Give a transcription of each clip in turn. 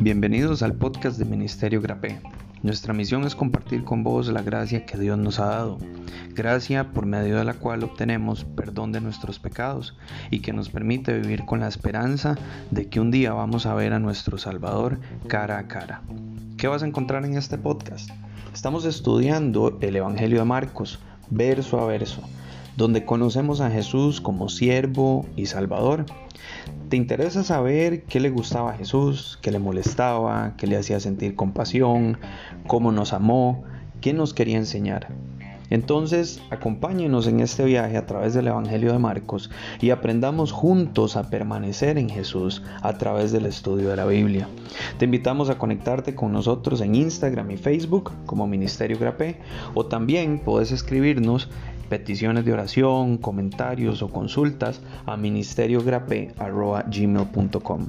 Bienvenidos al podcast de Ministerio Grapé. Nuestra misión es compartir con vos la gracia que Dios nos ha dado, gracia por medio de la cual obtenemos perdón de nuestros pecados y que nos permite vivir con la esperanza de que un día vamos a ver a nuestro Salvador cara a cara. ¿Qué vas a encontrar en este podcast? Estamos estudiando el Evangelio de Marcos, verso a verso, donde conocemos a Jesús como siervo y Salvador ¿Te interesa saber qué le gustaba a Jesús, qué le molestaba, qué le hacía sentir compasión, cómo nos amó, qué nos quería enseñar? Entonces, acompáñenos en este viaje a través del Evangelio de Marcos y aprendamos juntos a permanecer en Jesús a través del estudio de la Biblia. Te invitamos a conectarte con nosotros en Instagram y Facebook como Ministerio Grapé o también puedes escribirnos peticiones de oración, comentarios o consultas a ministeriogrape.gmail.com.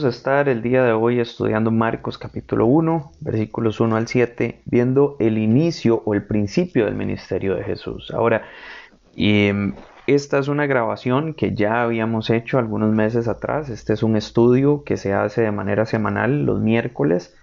Vamos a estar el día de hoy estudiando Marcos capítulo 1, versículos 1 al 7, viendo el inicio o el principio del ministerio de Jesús. Ahora, em, esta es una grabación que ya habíamos hecho algunos meses atrás. Este es un estudio que se hace de manera semanal los miércoles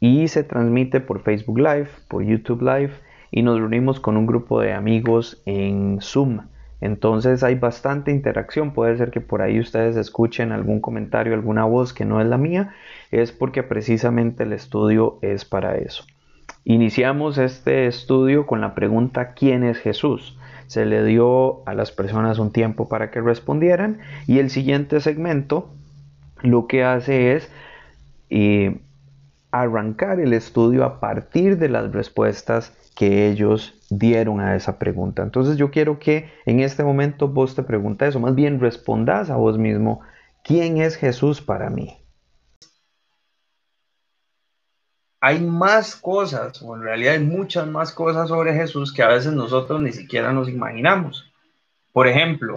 y se transmite por Facebook Live, por YouTube Live y nos reunimos con un grupo de amigos en Zoom. Entonces hay bastante interacción, puede ser que por ahí ustedes escuchen algún comentario, alguna voz que no es la mía, es porque precisamente el estudio es para eso. Iniciamos este estudio con la pregunta ¿quién es Jesús? Se le dio a las personas un tiempo para que respondieran y el siguiente segmento lo que hace es eh, arrancar el estudio a partir de las respuestas que ellos dieron a esa pregunta. Entonces yo quiero que en este momento vos te preguntes o más bien respondas a vos mismo, ¿quién es Jesús para mí? Hay más cosas, o en realidad hay muchas más cosas sobre Jesús que a veces nosotros ni siquiera nos imaginamos. Por ejemplo,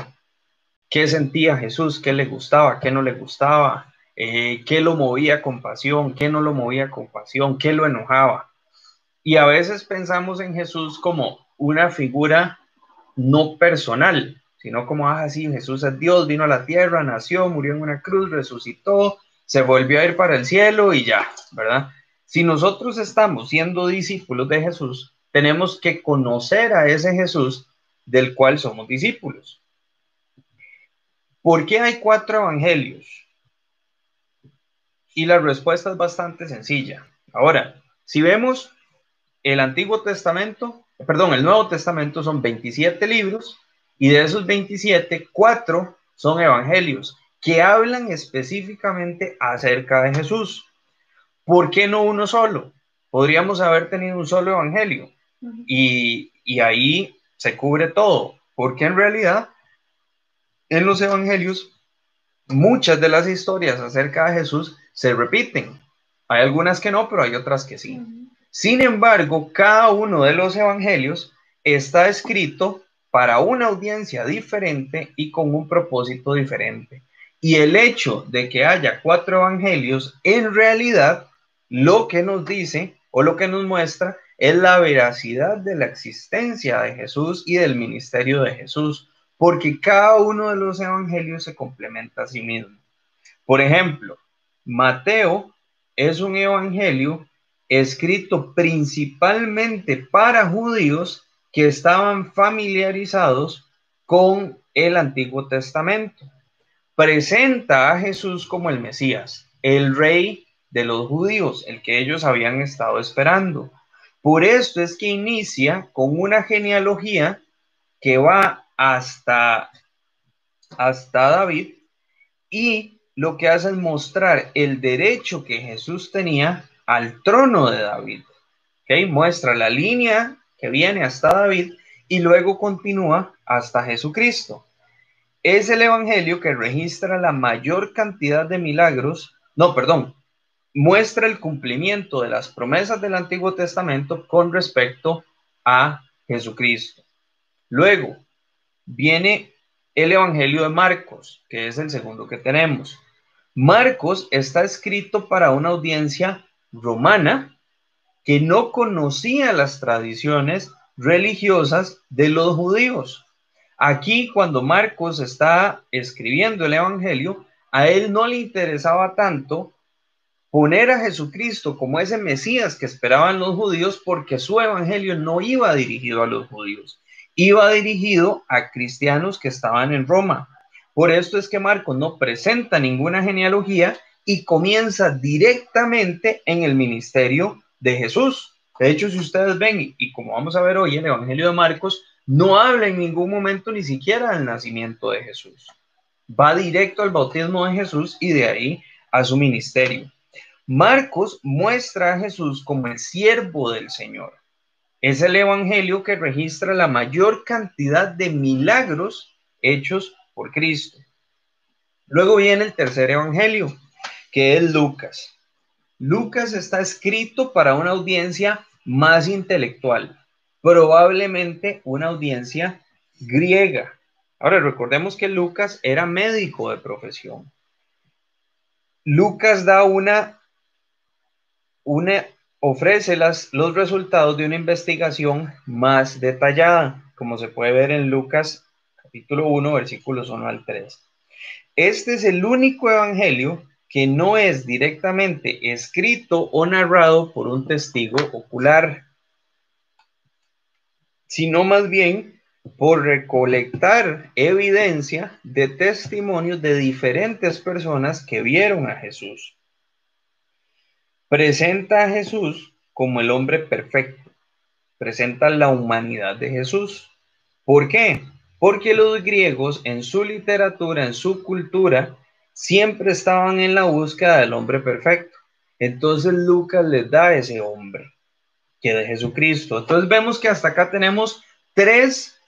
¿qué sentía Jesús? ¿Qué le gustaba? ¿Qué no le gustaba? Eh, qué lo movía con pasión, qué no lo movía con pasión, qué lo enojaba. Y a veces pensamos en Jesús como una figura no personal, sino como, ah, sí, Jesús es Dios, vino a la tierra, nació, murió en una cruz, resucitó, se volvió a ir para el cielo y ya, ¿verdad? Si nosotros estamos siendo discípulos de Jesús, tenemos que conocer a ese Jesús del cual somos discípulos. ¿Por qué hay cuatro evangelios? Y la respuesta es bastante sencilla. Ahora, si vemos el Antiguo Testamento, perdón, el Nuevo Testamento son 27 libros y de esos 27, 4 son evangelios que hablan específicamente acerca de Jesús. ¿Por qué no uno solo? Podríamos haber tenido un solo evangelio y, y ahí se cubre todo, porque en realidad en los evangelios muchas de las historias acerca de Jesús se repiten. Hay algunas que no, pero hay otras que sí. Sin embargo, cada uno de los evangelios está escrito para una audiencia diferente y con un propósito diferente. Y el hecho de que haya cuatro evangelios, en realidad, lo que nos dice o lo que nos muestra es la veracidad de la existencia de Jesús y del ministerio de Jesús, porque cada uno de los evangelios se complementa a sí mismo. Por ejemplo, Mateo es un evangelio escrito principalmente para judíos que estaban familiarizados con el Antiguo Testamento. Presenta a Jesús como el Mesías, el rey de los judíos, el que ellos habían estado esperando. Por esto es que inicia con una genealogía que va hasta, hasta David y lo que hace es mostrar el derecho que Jesús tenía al trono de David. ¿Okay? Muestra la línea que viene hasta David y luego continúa hasta Jesucristo. Es el Evangelio que registra la mayor cantidad de milagros, no, perdón, muestra el cumplimiento de las promesas del Antiguo Testamento con respecto a Jesucristo. Luego viene el Evangelio de Marcos, que es el segundo que tenemos. Marcos está escrito para una audiencia romana que no conocía las tradiciones religiosas de los judíos. Aquí cuando Marcos está escribiendo el Evangelio, a él no le interesaba tanto poner a Jesucristo como ese Mesías que esperaban los judíos porque su Evangelio no iba dirigido a los judíos, iba dirigido a cristianos que estaban en Roma. Por esto es que Marcos no presenta ninguna genealogía y comienza directamente en el ministerio de Jesús. De hecho, si ustedes ven, y como vamos a ver hoy, el Evangelio de Marcos no habla en ningún momento ni siquiera del nacimiento de Jesús. Va directo al bautismo de Jesús y de ahí a su ministerio. Marcos muestra a Jesús como el siervo del Señor. Es el Evangelio que registra la mayor cantidad de milagros hechos por Cristo. Luego viene el tercer Evangelio, que es Lucas. Lucas está escrito para una audiencia más intelectual, probablemente una audiencia griega. Ahora recordemos que Lucas era médico de profesión. Lucas da una, una ofrece las, los resultados de una investigación más detallada, como se puede ver en Lucas capítulo 1, versículos 1 al 3. Este es el único evangelio que no es directamente escrito o narrado por un testigo ocular, sino más bien por recolectar evidencia de testimonios de diferentes personas que vieron a Jesús. Presenta a Jesús como el hombre perfecto, presenta la humanidad de Jesús. ¿Por qué? Porque los griegos en su literatura, en su cultura, siempre estaban en la búsqueda del hombre perfecto. Entonces Lucas les da ese hombre, que de Jesucristo. Entonces vemos que hasta acá tenemos tres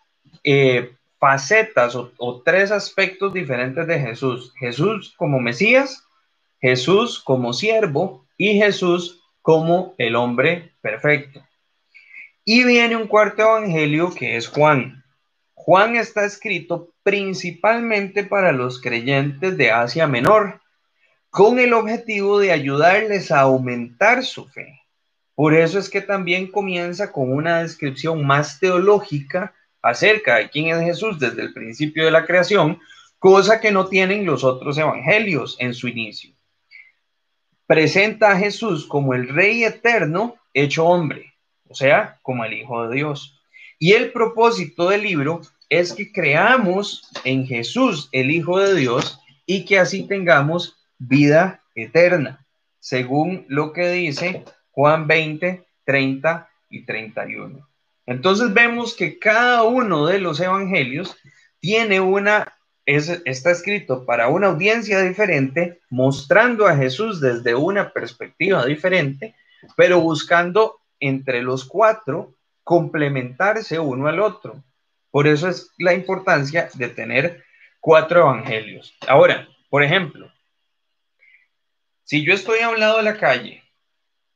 eh, facetas o, o tres aspectos diferentes de Jesús. Jesús como Mesías, Jesús como siervo y Jesús como el hombre perfecto. Y viene un cuarto evangelio que es Juan. Juan está escrito principalmente para los creyentes de Asia Menor, con el objetivo de ayudarles a aumentar su fe. Por eso es que también comienza con una descripción más teológica acerca de quién es Jesús desde el principio de la creación, cosa que no tienen los otros evangelios en su inicio. Presenta a Jesús como el Rey eterno hecho hombre, o sea, como el Hijo de Dios. Y el propósito del libro es que creamos en Jesús, el Hijo de Dios, y que así tengamos vida eterna, según lo que dice Juan 20, 30 y 31. Entonces vemos que cada uno de los evangelios tiene una, está escrito para una audiencia diferente, mostrando a Jesús desde una perspectiva diferente, pero buscando entre los cuatro complementarse uno al otro. Por eso es la importancia de tener cuatro evangelios. Ahora, por ejemplo, si yo estoy a un lado de la calle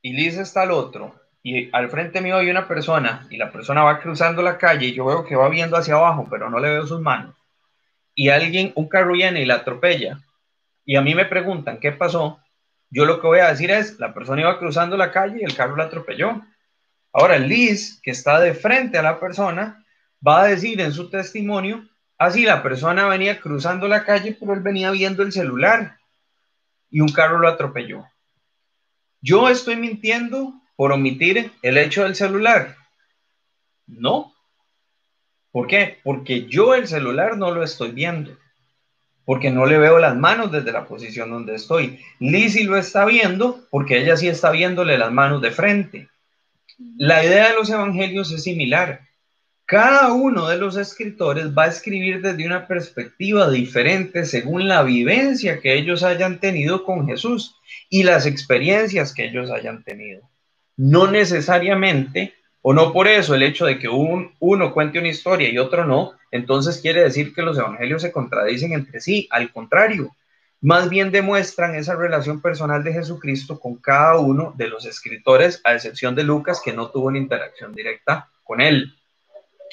y Liz está al otro, y al frente mío hay una persona, y la persona va cruzando la calle, y yo veo que va viendo hacia abajo, pero no le veo sus manos, y alguien, un carro viene y la atropella, y a mí me preguntan qué pasó, yo lo que voy a decir es, la persona iba cruzando la calle y el carro la atropelló. Ahora, Liz, que está de frente a la persona, va a decir en su testimonio, así la persona venía cruzando la calle, pero él venía viendo el celular y un carro lo atropelló. Yo estoy mintiendo por omitir el hecho del celular. No. ¿Por qué? Porque yo el celular no lo estoy viendo. Porque no le veo las manos desde la posición donde estoy. Lizzie lo está viendo porque ella sí está viéndole las manos de frente. La idea de los evangelios es similar. Cada uno de los escritores va a escribir desde una perspectiva diferente según la vivencia que ellos hayan tenido con Jesús y las experiencias que ellos hayan tenido. No necesariamente, o no por eso, el hecho de que uno cuente una historia y otro no, entonces quiere decir que los evangelios se contradicen entre sí. Al contrario, más bien demuestran esa relación personal de Jesucristo con cada uno de los escritores, a excepción de Lucas, que no tuvo una interacción directa con él.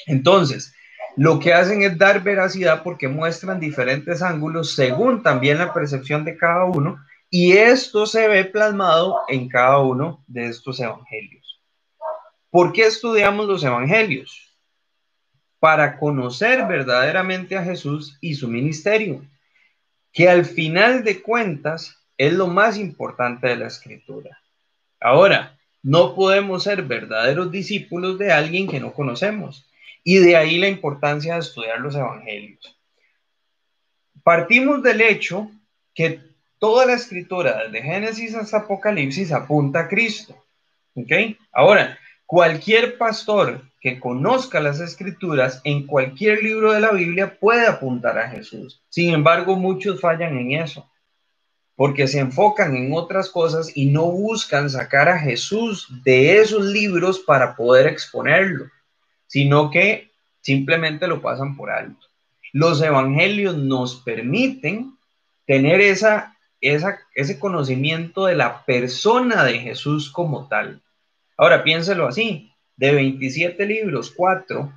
Entonces, lo que hacen es dar veracidad porque muestran diferentes ángulos según también la percepción de cada uno y esto se ve plasmado en cada uno de estos evangelios. ¿Por qué estudiamos los evangelios? para conocer verdaderamente a Jesús y su ministerio, que al final de cuentas es lo más importante de la escritura. Ahora, no podemos ser verdaderos discípulos de alguien que no conocemos. Y de ahí la importancia de estudiar los evangelios. Partimos del hecho que toda la escritura, desde Génesis hasta Apocalipsis, apunta a Cristo. ¿Ok? Ahora, cualquier pastor que conozca las escrituras en cualquier libro de la Biblia puede apuntar a Jesús. Sin embargo, muchos fallan en eso porque se enfocan en otras cosas y no buscan sacar a Jesús de esos libros para poder exponerlo, sino que simplemente lo pasan por alto. Los evangelios nos permiten tener esa, ese conocimiento de la persona de Jesús como tal. Ahora piénselo así, de 27 libros, 4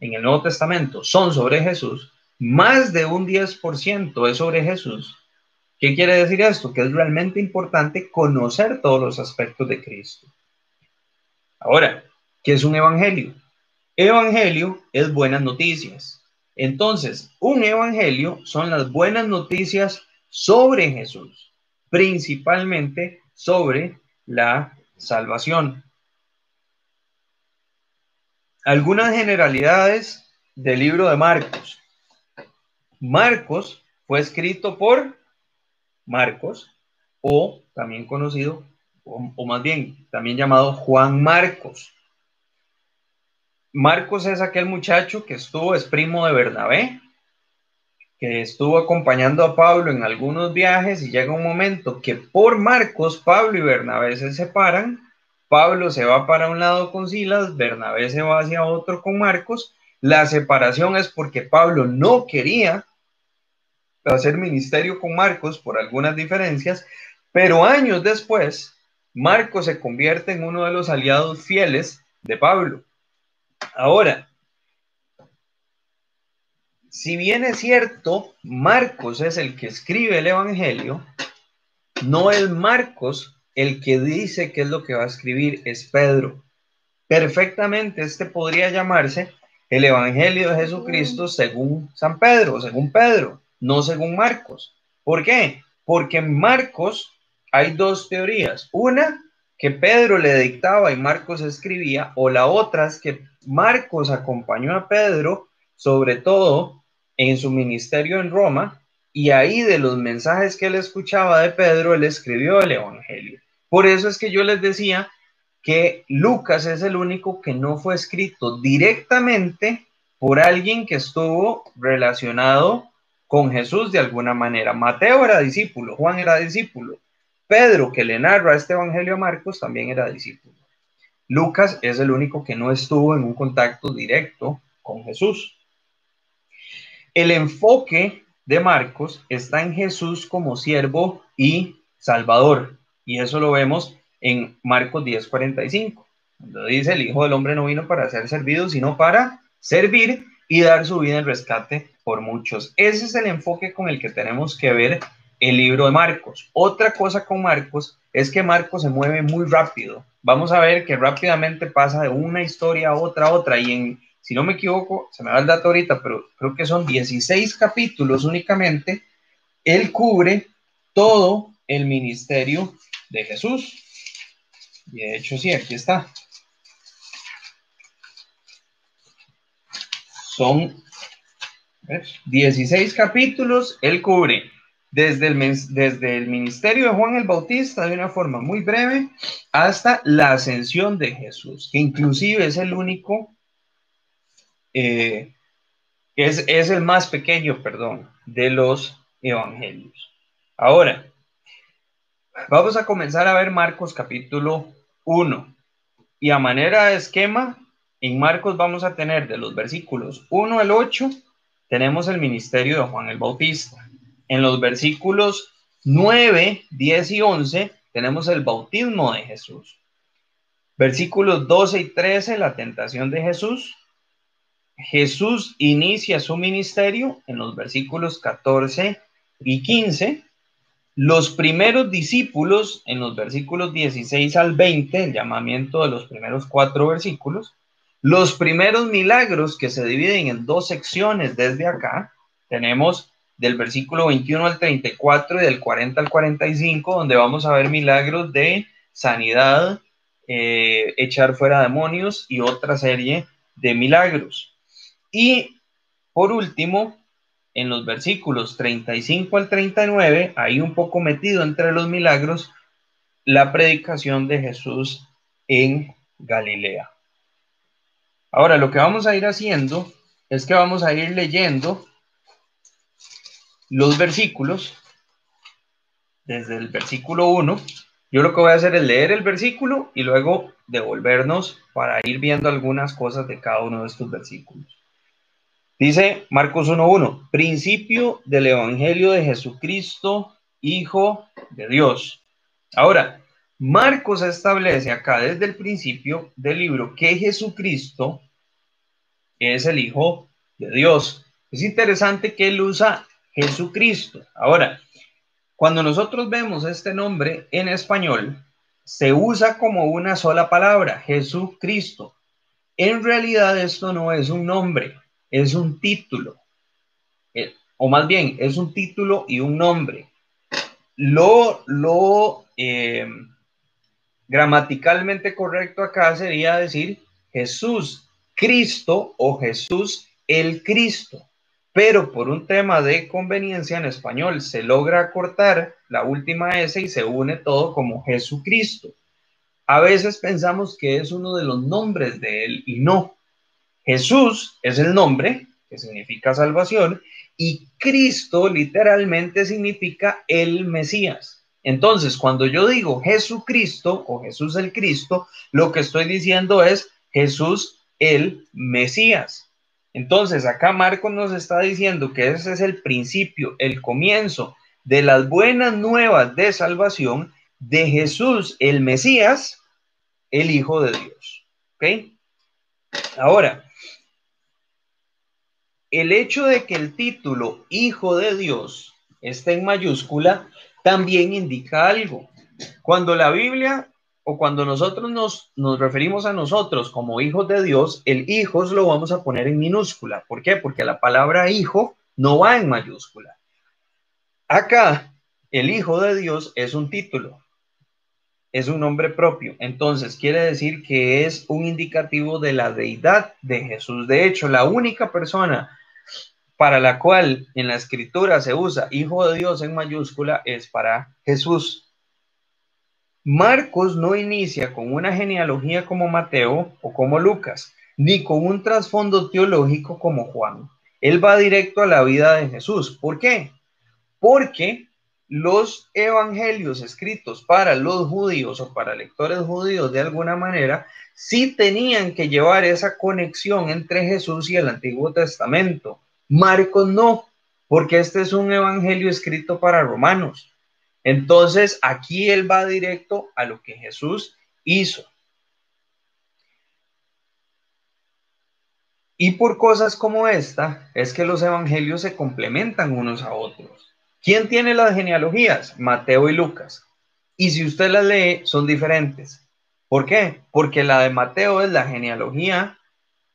en el Nuevo Testamento son sobre Jesús, más de un 10% es sobre Jesús ¿Qué quiere decir esto? Que es realmente importante conocer todos los aspectos de Cristo. Ahora, ¿qué es un evangelio? Evangelio es buenas noticias. Entonces, un evangelio son las buenas noticias sobre Jesús, principalmente sobre la salvación. Algunas generalidades del libro de Marcos. Marcos fue escrito por Marcos, o también conocido, o, más bien, también llamado Juan Marcos. Marcos es aquel muchacho que estuvo, es primo de Bernabé, que estuvo acompañando a Pablo en algunos viajes y llega un momento que por Marcos, Pablo y Bernabé se separan, Pablo se va para un lado con Silas, Bernabé se va hacia otro con Marcos, la separación es porque Pablo no quería hacer ministerio con Marcos por algunas diferencias, pero años después, Marcos se convierte en uno de los aliados fieles de Pablo. Ahora, si bien es cierto, Marcos es el que escribe el Evangelio, no es Marcos el que dice qué es lo que va a escribir, es Pedro. Perfectamente, este podría llamarse el Evangelio de Jesucristo según San Pedro, según Pedro no según Marcos. ¿Por qué? Porque en Marcos hay dos teorías. Una, que Pedro le dictaba y Marcos escribía, o la otra es que Marcos acompañó a Pedro, sobre todo en su ministerio en Roma, y ahí de los mensajes que él escuchaba de Pedro, él escribió el Evangelio. Por eso es que yo les decía que Lucas es el único que no fue escrito directamente por alguien que estuvo relacionado con Jesús de alguna manera. Mateo era discípulo, Juan era discípulo, Pedro, que le narra este Evangelio a Marcos, también era discípulo. Lucas es el único que no estuvo en un contacto directo con Jesús. El enfoque de Marcos está en Jesús como siervo y salvador, y eso lo vemos en Marcos 10:45, donde dice, el Hijo del Hombre no vino para ser servido, sino para servir y dar su vida en rescate por muchos. Ese es el enfoque con el que tenemos que ver el libro de Marcos. Otra cosa con Marcos es que Marcos se mueve muy rápido. Vamos a ver que rápidamente pasa de una historia a otra a otra y en, si no me equivoco, se me da el dato ahorita, pero creo que son 16 capítulos únicamente, él cubre todo el ministerio de Jesús. Y de hecho, sí, aquí está. Son 16 capítulos, él cubre desde el, desde el ministerio de Juan el Bautista de una forma muy breve hasta la ascensión de Jesús, que inclusive es el único, eh, es, es el más pequeño, perdón, de los evangelios. Ahora, vamos a comenzar a ver Marcos capítulo 1. Y a manera de esquema, en Marcos vamos a tener de los versículos 1 al 8, tenemos el ministerio de Juan el Bautista. En los versículos 9, 10 y 11 tenemos el bautismo de Jesús. Versículos 12 y 13, la tentación de Jesús. Jesús inicia su ministerio en los versículos 14 y 15. Los primeros discípulos en los versículos 16 al 20, el llamamiento de los primeros cuatro versículos Los primeros milagros que se dividen en dos secciones desde acá, tenemos del versículo 21 al 34 y del 40 al 45, donde vamos a ver milagros de sanidad, eh, echar fuera demonios y otra serie de milagros. Y por último, en los versículos 35 al 39, ahí un poco metido entre los milagros, la predicación de Jesús en Galilea. Ahora, lo que vamos a ir haciendo es que vamos a ir leyendo los versículos desde el versículo 1. Yo lo que voy a hacer es leer el versículo y luego devolvernos para ir viendo algunas cosas de cada uno de estos versículos. Dice Marcos 1.1, principio del Evangelio de Jesucristo, Hijo de Dios. Ahora, Marcos establece acá desde el principio del libro que Jesucristo es el Hijo de Dios. Es interesante que él usa Jesucristo. Ahora, cuando nosotros vemos este nombre en español, se usa como una sola palabra, Jesucristo. En realidad esto no es un nombre, es un título, eh, o más bien es un título y un nombre. Lo, lo eh, gramaticalmente correcto acá sería decir Jesús Cristo o Jesús el Cristo. Pero por un tema de conveniencia en español se logra cortar la última S y se une todo como Jesucristo. A veces pensamos que es uno de los nombres de él y no. Jesús es el nombre, que significa salvación, y Cristo literalmente significa el Mesías. Entonces, cuando yo digo Jesucristo o Jesús el Cristo, lo que estoy diciendo es Jesús el Mesías. Entonces, acá Marcos nos está diciendo que ese es el principio, el comienzo de las buenas nuevas de salvación de Jesús el Mesías, el Hijo de Dios. ¿Ok? Ahora, el hecho de que el título Hijo de Dios esté en mayúscula también indica algo. Cuando la Biblia o cuando nosotros nos, nos referimos a nosotros como hijos de Dios, el hijo lo vamos a poner en minúscula. ¿Por qué? Porque la palabra hijo no va en mayúscula. Acá, el hijo de Dios es un título, es un nombre propio. Entonces, quiere decir que es un indicativo de la deidad de Jesús. De hecho, la única persona para la cual en la escritura se usa Hijo de Dios en mayúscula es para Jesús. Marcos no inicia con una genealogía como Mateo o como Lucas, ni con un trasfondo teológico como Juan. Él va directo a la vida de Jesús. ¿Por qué? Porque los evangelios escritos para los judíos o para lectores judíos de alguna manera sí tenían que llevar esa conexión entre Jesús y el Antiguo Testamento. Marcos no, porque este es un evangelio escrito para romanos. Entonces, aquí él va directo a lo que Jesús hizo. Y por cosas como esta, es que los evangelios se complementan unos a otros. ¿Quién tiene las genealogías? Mateo y Lucas. Y si usted las lee, son diferentes. ¿Por qué? Porque la de Mateo es la genealogía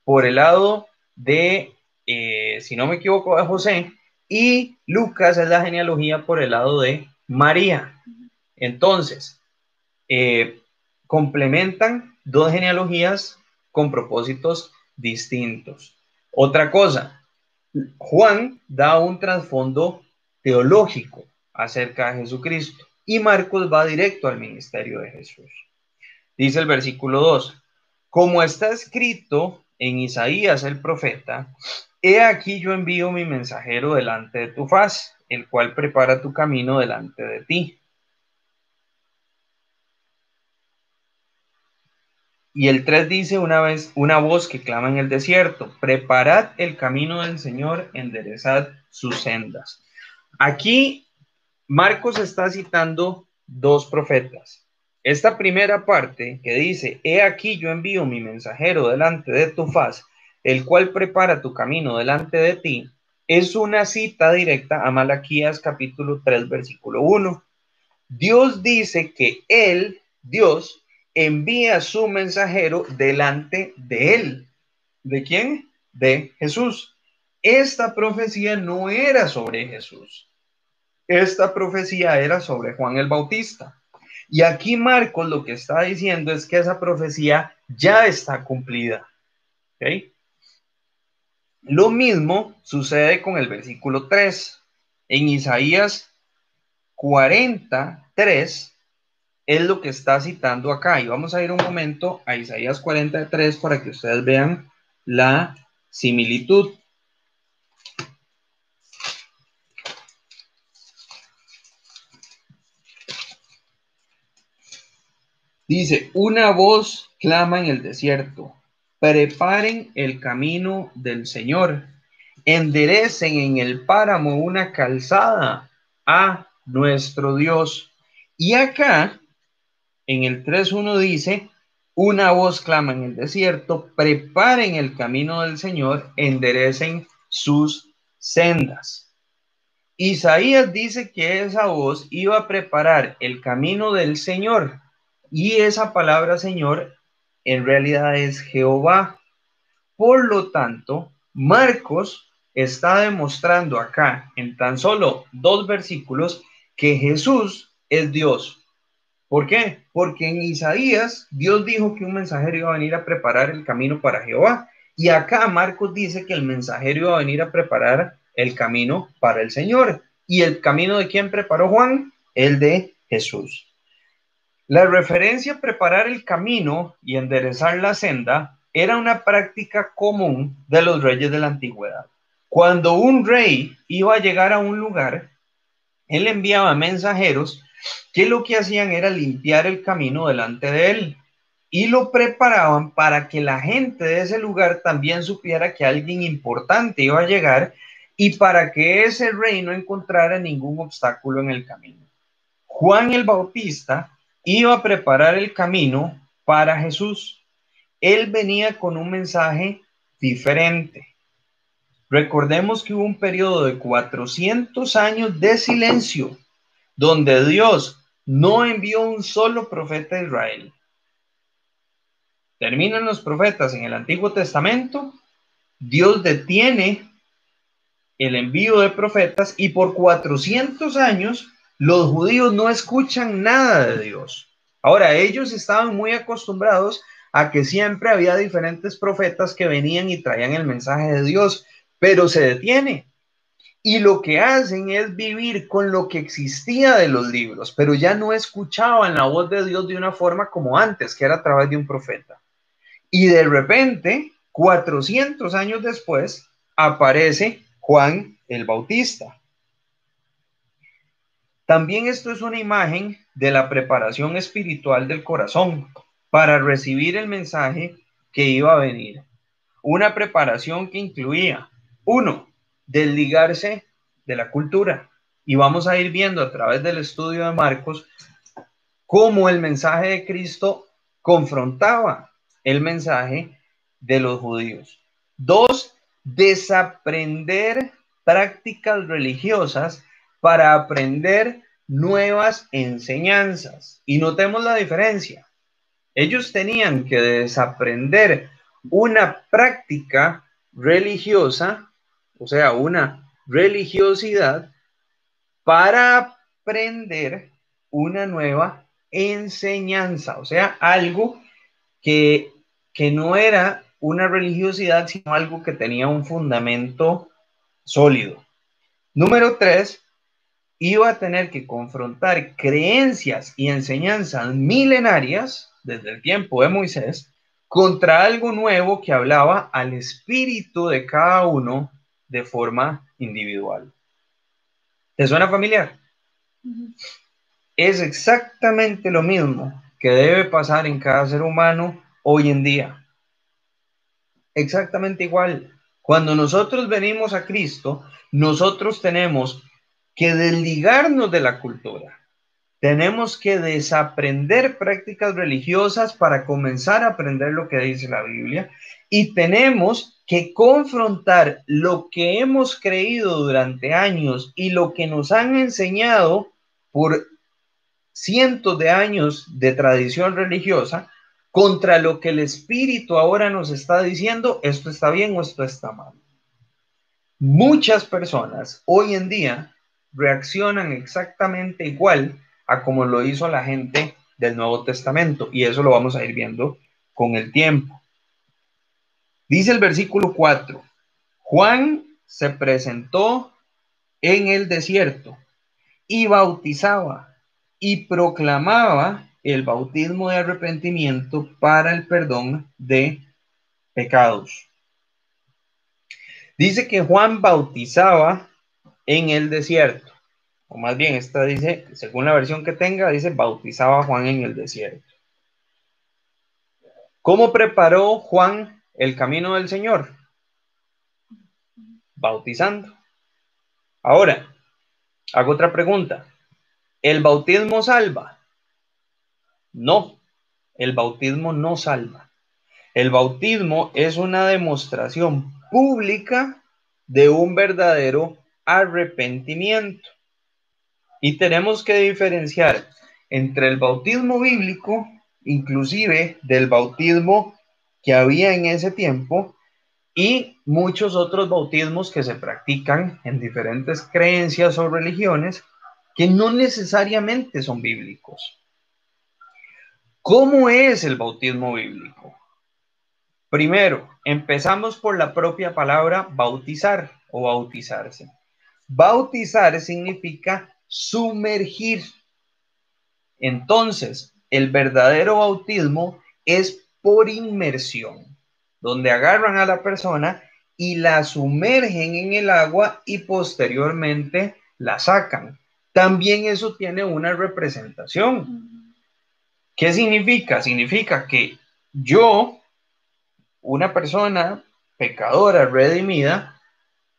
por el lado de eh, si no me equivoco, de José, y Lucas es la genealogía por el lado de María. Entonces, eh, complementan dos genealogías con propósitos distintos. Otra cosa, Juan da un trasfondo teológico acerca de Jesucristo y Marcos va directo al ministerio de Jesús. Dice el versículo 2, como está escrito en Isaías el profeta, He aquí yo envío mi mensajero delante de tu faz, el cual prepara tu camino delante de ti. Y el 3 dice una vez, una voz que clama en el desierto, preparad el camino del Señor, enderezad sus sendas. Aquí Marcos está citando dos profetas. Esta primera parte que dice, he aquí yo envío mi mensajero delante de tu faz, el cual prepara tu camino delante de ti, es una cita directa a Malaquías capítulo 3, versículo 1. Dios dice que Él, Dios, envía su mensajero delante de Él. ¿De quién? De Jesús. Esta profecía no era sobre Jesús. Esta profecía era sobre Juan el Bautista. Y aquí Marcos lo que está diciendo es que esa profecía ya está cumplida. Lo mismo sucede con el versículo 3. En Isaías 43 es lo que está citando acá. Y vamos a ir un momento a Isaías 43 para que ustedes vean la similitud. Dice, una voz clama en el desierto, preparen el camino del Señor, enderecen en el páramo una calzada a nuestro Dios. Y acá, en el 3.1 dice, una voz clama en el desierto, preparen el camino del Señor, enderecen sus sendas. Isaías dice que esa voz iba a preparar el camino del Señor y esa palabra Señor en realidad es Jehová. Por lo tanto, Marcos está demostrando acá en tan solo dos versículos que Jesús es Dios. ¿Por qué? Porque en Isaías Dios dijo que un mensajero iba a venir a preparar el camino para Jehová. Y acá Marcos dice que el mensajero iba a venir a preparar el camino para el Señor. ¿Y el camino de quién preparó Juan? El de Jesús. La referencia a preparar el camino y enderezar la senda era una práctica común de los reyes de la antigüedad. Cuando un rey iba a llegar a un lugar, él enviaba mensajeros que lo que hacían era limpiar el camino delante de él y lo preparaban para que la gente de ese lugar también supiera que alguien importante iba a llegar y para que ese rey no encontrara ningún obstáculo en el camino. Juan el Bautista iba a preparar el camino para Jesús. Él venía con un mensaje diferente. Recordemos que hubo un periodo de 400 años de silencio donde Dios no envió un solo profeta a Israel. Terminan los profetas en el Antiguo Testamento, Dios detiene el envío de profetas y por 400 años los judíos no escuchan nada de Dios. Ahora, ellos estaban muy acostumbrados a que siempre había diferentes profetas que venían y traían el mensaje de Dios, pero se detiene. Y lo que hacen es vivir con lo que existía de los libros, pero ya no escuchaban la voz de Dios de una forma como antes, que era a través de un profeta. Y de repente, 400 años después, aparece Juan el Bautista. También esto es una imagen de la preparación espiritual del corazón para recibir el mensaje que iba a venir. Una preparación que incluía, uno, desligarse de la cultura. Y vamos a ir viendo a través del estudio de Marcos cómo el mensaje de Cristo confrontaba el mensaje de los judíos. Dos, desaprender prácticas religiosas para aprender nuevas enseñanzas. Y notemos la diferencia. Ellos tenían que desaprender una práctica religiosa, o sea, una religiosidad, para aprender una nueva enseñanza, o sea, algo que, que no era una religiosidad, sino algo que tenía un fundamento sólido. Número tres, iba a tener que confrontar creencias y enseñanzas milenarias desde el tiempo de Moisés contra algo nuevo que hablaba al espíritu de cada uno de forma individual. ¿Te suena familiar? Es exactamente lo mismo que debe pasar en cada ser humano hoy en día. Exactamente igual. Cuando nosotros venimos a Cristo, nosotros tenemos que desligarnos de la cultura. Tenemos que desaprender prácticas religiosas para comenzar a aprender lo que dice la Biblia y tenemos que confrontar lo que hemos creído durante años y lo que nos han enseñado por cientos de años de tradición religiosa contra lo que el Espíritu ahora nos está diciendo, esto está bien o esto está mal. Muchas personas hoy en día reaccionan exactamente igual a como lo hizo la gente del Nuevo Testamento y eso lo vamos a ir viendo con el tiempo. Dice el versículo 4, Juan se presentó en el desierto y bautizaba y proclamaba el bautismo de arrepentimiento para el perdón de pecados. Dice que Juan bautizaba en el desierto, o más bien esta dice, según la versión que tenga, dice bautizaba Juan en el desierto. ¿Cómo preparó Juan el camino del Señor? Bautizando. Ahora, hago otra pregunta. ¿El bautismo salva? No, el bautismo no salva. El bautismo es una demostración pública de un verdadero arrepentimiento. Y tenemos que diferenciar entre el bautismo bíblico, inclusive del bautismo que había en ese tiempo, y muchos otros bautismos que se practican en diferentes creencias o religiones que no necesariamente son bíblicos. ¿Cómo es el bautismo bíblico? Primero, empezamos por la propia palabra bautizar o bautizarse. Bautizar significa sumergir. Entonces, el verdadero bautismo es por inmersión, donde agarran a la persona y la sumergen en el agua y posteriormente la sacan. También eso tiene una representación. ¿Qué significa? Significa que yo, una persona pecadora, redimida,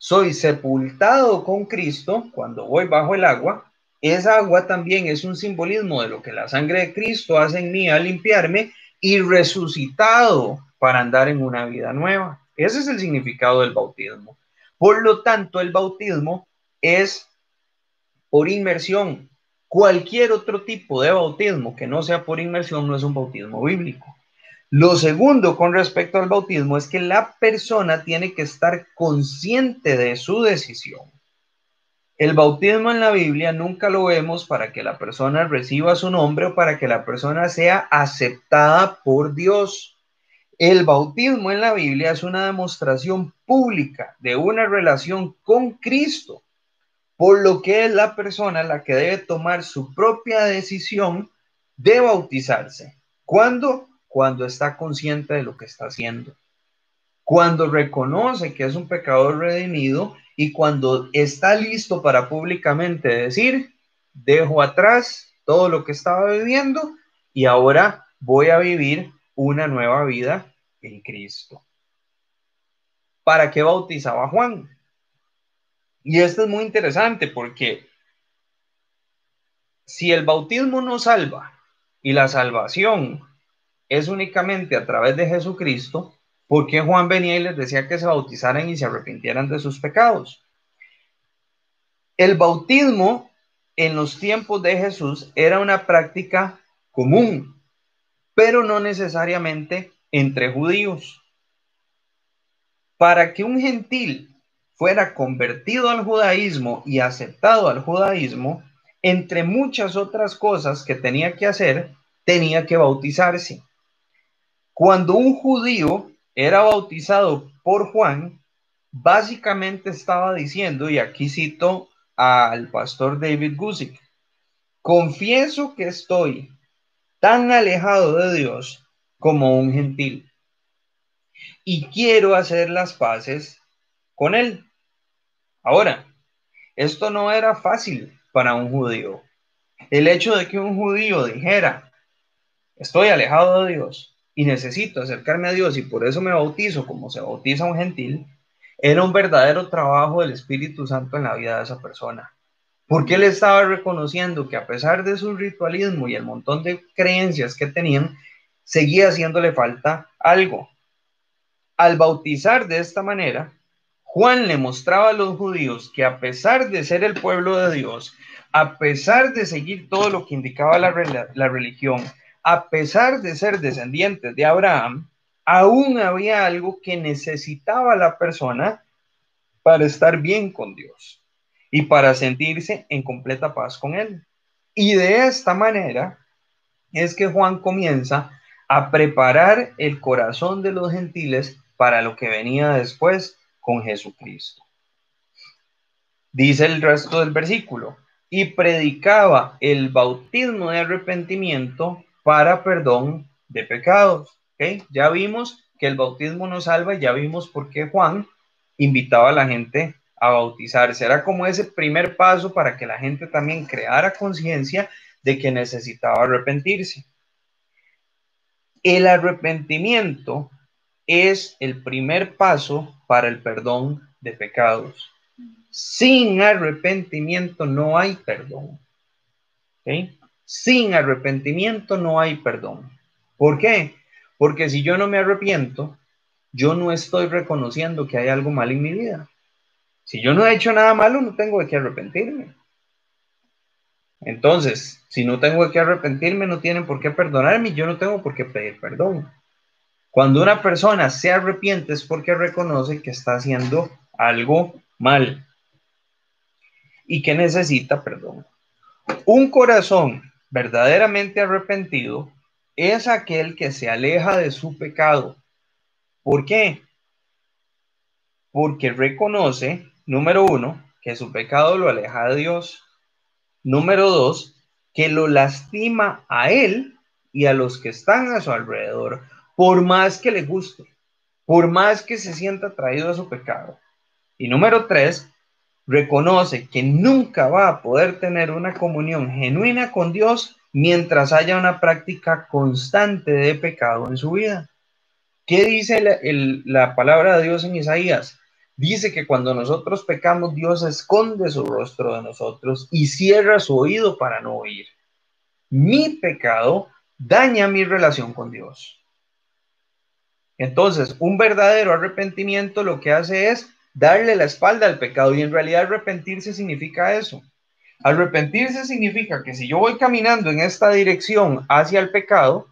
soy sepultado con Cristo cuando voy bajo el agua. Esa agua también es un simbolismo de lo que la sangre de Cristo hace en mí al limpiarme y resucitado para andar en una vida nueva. Ese es el significado del bautismo. Por lo tanto, el bautismo es por inmersión, Cualquier otro tipo de bautismo que no sea por inmersión no es un bautismo bíblico. Lo segundo con respecto al bautismo es que la persona tiene que estar consciente de su decisión. El bautismo en la Biblia nunca lo vemos para que la persona reciba su nombre o para que la persona sea aceptada por Dios. El bautismo en la Biblia es una demostración pública de una relación con Cristo por lo que es la persona la que debe tomar su propia decisión de bautizarse. ¿Cuándo? Cuando está consciente de lo que está haciendo. Cuando reconoce que es un pecador redimido y cuando está listo para públicamente decir, dejo atrás todo lo que estaba viviendo y ahora voy a vivir una nueva vida en Cristo. ¿Para qué bautizaba Juan? Y esto es muy interesante porque si el bautismo no salva y la salvación es únicamente a través de Jesucristo, ¿por qué Juan venía y les decía que se bautizaran y se arrepintieran de sus pecados? El bautismo en los tiempos de Jesús era una práctica común, pero no necesariamente entre judíos. Para que un gentil fuera convertido al judaísmo y aceptado al judaísmo, entre muchas otras cosas que tenía que hacer, tenía que bautizarse. Cuando un judío era bautizado por Juan, básicamente estaba diciendo, y aquí cito al pastor David Gusick, confieso que estoy tan alejado de Dios como un gentil y quiero hacer las paces con él. Ahora, esto no era fácil para un judío. El hecho de que un judío dijera, estoy alejado de Dios y necesito acercarme a Dios y por eso me bautizo como se bautiza un gentil, era un verdadero trabajo del Espíritu Santo en la vida de esa persona. Porque él estaba reconociendo que a pesar de su ritualismo y el montón de creencias que tenían, seguía haciéndole falta algo. Al bautizar de esta manera, Juan le mostraba a los judíos que a pesar de ser el pueblo de Dios, a pesar de seguir todo lo que indicaba la, religión, a pesar de ser descendientes de Abraham, aún había algo que necesitaba la persona para estar bien con Dios y para sentirse en completa paz con Él. Y de esta manera es que Juan comienza a preparar el corazón de los gentiles para lo que venía después con Jesucristo. Dice el resto del versículo, y predicaba el bautismo de arrepentimiento para perdón de pecados. Ya vimos que el bautismo nos salva y ya vimos por qué Juan invitaba a la gente a bautizarse. Era como ese primer paso para que la gente también creara conciencia de que necesitaba arrepentirse. El arrepentimiento es el primer paso para el perdón de pecados. Sin arrepentimiento no hay perdón. Sin arrepentimiento no hay perdón. ¿Por qué? Porque si yo no me arrepiento, yo no estoy reconociendo que hay algo mal en mi vida. Si yo no he hecho nada malo, no tengo de qué arrepentirme. Entonces, si no tengo de qué arrepentirme, no tienen por qué perdonarme, yo no tengo por qué pedir perdón. Cuando una persona se arrepiente es porque reconoce que está haciendo algo mal y que necesita perdón. Un corazón verdaderamente arrepentido es aquel que se aleja de su pecado. ¿Por qué? Porque reconoce, número uno, que su pecado lo aleja de Dios. Número dos, que lo lastima a él y a los que están a su alrededor, por más que le guste, por más que se sienta atraído a su pecado. Y número tres, reconoce que nunca va a poder tener una comunión genuina con Dios mientras haya una práctica constante de pecado en su vida. ¿Qué dice la, la palabra de Dios en Isaías? Dice que cuando nosotros pecamos, Dios esconde su rostro de nosotros y cierra su oído para no oír. Mi pecado daña mi relación con Dios. Entonces, un verdadero arrepentimiento lo que hace es darle la espalda al pecado y en realidad arrepentirse significa eso. Arrepentirse significa que si yo voy caminando en esta dirección hacia el pecado,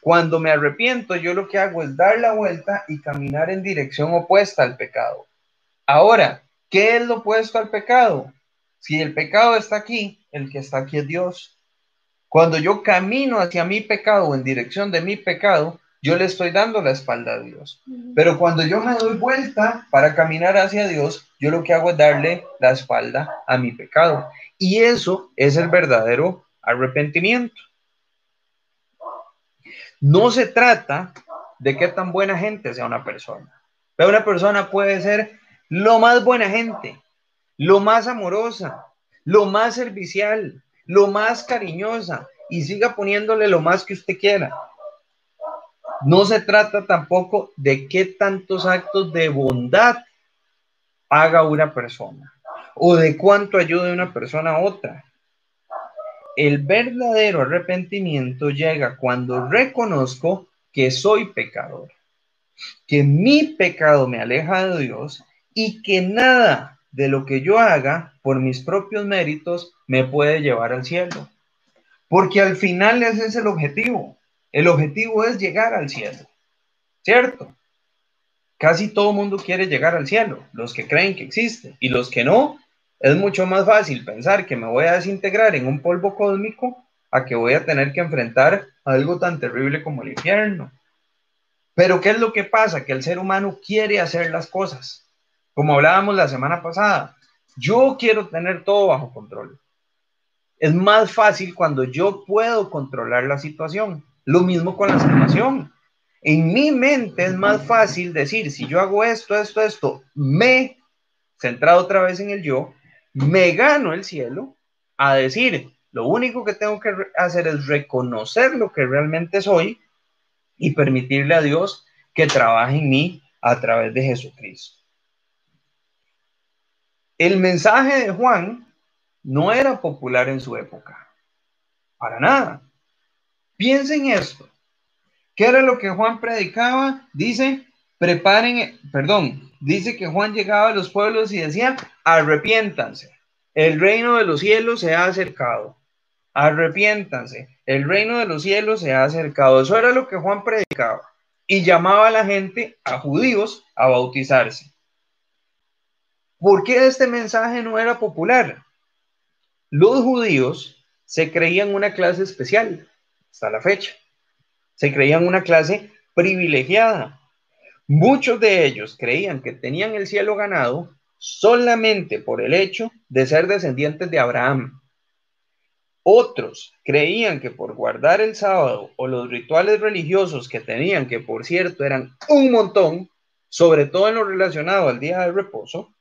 cuando me arrepiento, yo lo que hago es dar la vuelta y caminar en dirección opuesta al pecado. Ahora, ¿qué es lo opuesto al pecado? Si el pecado está aquí, el que está aquí es Dios. Cuando yo camino hacia mi pecado en dirección de mi pecado, yo le estoy dando la espalda a Dios. Pero cuando yo me doy vuelta para caminar hacia Dios, yo lo que hago es darle la espalda a mi pecado. Y eso es el verdadero arrepentimiento. No se trata de qué tan buena gente sea una persona. Pero una persona puede ser lo más buena gente, lo más amorosa, lo más servicial, lo más cariñosa y siga poniéndole lo más que usted quiera. No se trata tampoco de qué tantos actos de bondad haga una persona o de cuánto ayude una persona a otra. El verdadero arrepentimiento llega cuando reconozco que soy pecador, que mi pecado me aleja de Dios y que nada de lo que yo haga por mis propios méritos me puede llevar al cielo. Porque al final ese es el objetivo. El objetivo es llegar al cielo, ¿cierto? Casi todo mundo quiere llegar al cielo, los que creen que existe y los que no, es mucho más fácil pensar que me voy a desintegrar en un polvo cósmico a que voy a tener que enfrentar algo tan terrible como el infierno. Pero ¿qué es lo que pasa? Que el ser humano quiere hacer las cosas. Como hablábamos la semana pasada, yo quiero tener todo bajo control. Es más fácil cuando yo puedo controlar la situación. Lo mismo con la salvación. En mi mente es más fácil decir, si yo hago esto, esto, esto, me, centrado otra vez en el yo, me gano el cielo, a decir, lo único que tengo que hacer es reconocer lo que realmente soy y permitirle a Dios que trabaje en mí a través de Jesucristo. El mensaje de Juan no era popular en su época, para nada. Piensen esto. ¿Qué era lo que Juan predicaba? Dice, preparen, perdón, dice que Juan llegaba a los pueblos y decía, arrepiéntanse, el reino de los cielos se ha acercado. arrepiéntanse, el reino de los cielos se ha acercado. Eso era lo que Juan predicaba y llamaba a la gente, a judíos, a bautizarse. ¿Por qué este mensaje no era popular? Los judíos se creían una clase especial, hasta la fecha. Se creían una clase privilegiada. Muchos de ellos creían que tenían el cielo ganado solamente por el hecho de ser descendientes de Abraham. Otros creían que por guardar el sábado o los rituales religiosos que tenían, que por cierto eran un montón, sobre todo en lo relacionado al día de reposo,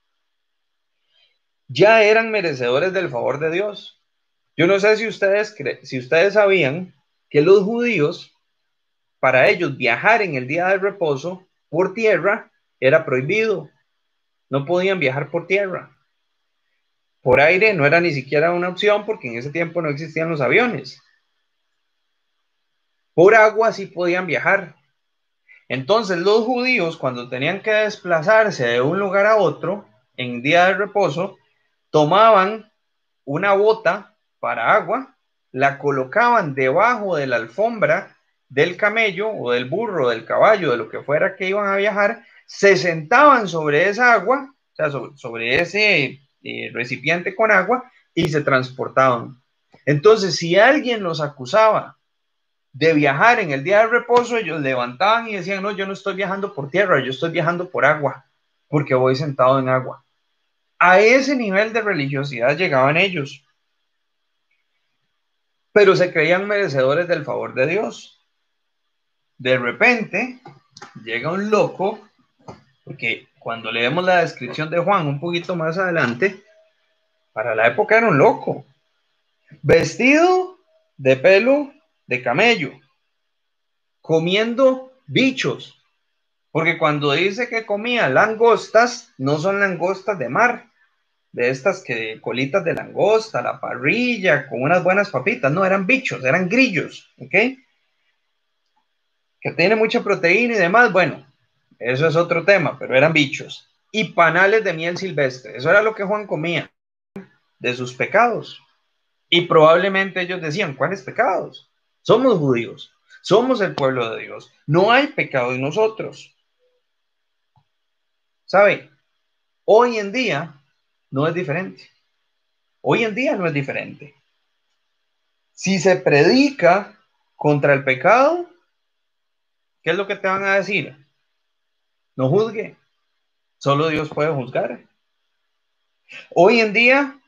ya eran merecedores del favor de Dios. Yo no sé si ustedes, si ustedes sabían que los judíos, para ellos viajar en el día de reposo por tierra era prohibido. No podían viajar por tierra. Por aire no era ni siquiera una opción porque en ese tiempo no existían los aviones. Por agua sí podían viajar. Entonces los judíos cuando tenían que desplazarse de un lugar a otro en día de reposo, tomaban una bota para agua, la colocaban debajo de la alfombra del camello o del burro, del caballo, de lo que fuera que iban a viajar, se sentaban sobre esa agua, o sea, sobre, ese eh, recipiente con agua y se transportaban. Entonces, si alguien los acusaba de viajar en el día de reposo, ellos levantaban y decían, no, yo no estoy viajando por tierra, yo estoy viajando por agua, porque voy sentado en agua. A ese nivel de religiosidad llegaban ellos. Pero se creían merecedores del favor de Dios. De repente llega un loco, porque cuando leemos la descripción de Juan un poquito más adelante, para la época era un loco, vestido de pelo de camello, comiendo bichos, porque cuando dice que comía langostas, no son langostas de mar, de estas que colitas de langosta, la parrilla, con unas buenas papitas, no, eran bichos, eran grillos, ¿ok? Que tiene mucha proteína y demás, bueno, eso es otro tema, pero eran bichos. Y panales de miel silvestre, eso era lo que Juan comía, de sus pecados. Y probablemente ellos decían, ¿cuáles pecados? Somos judíos, somos el pueblo de Dios, no hay pecado en nosotros. ¿Sabe? Hoy en día no es diferente. Hoy en día no es diferente. Si se predica contra el pecado, ¿qué es lo que te van a decir? No juzgue. Solo Dios puede juzgar. Hoy en día,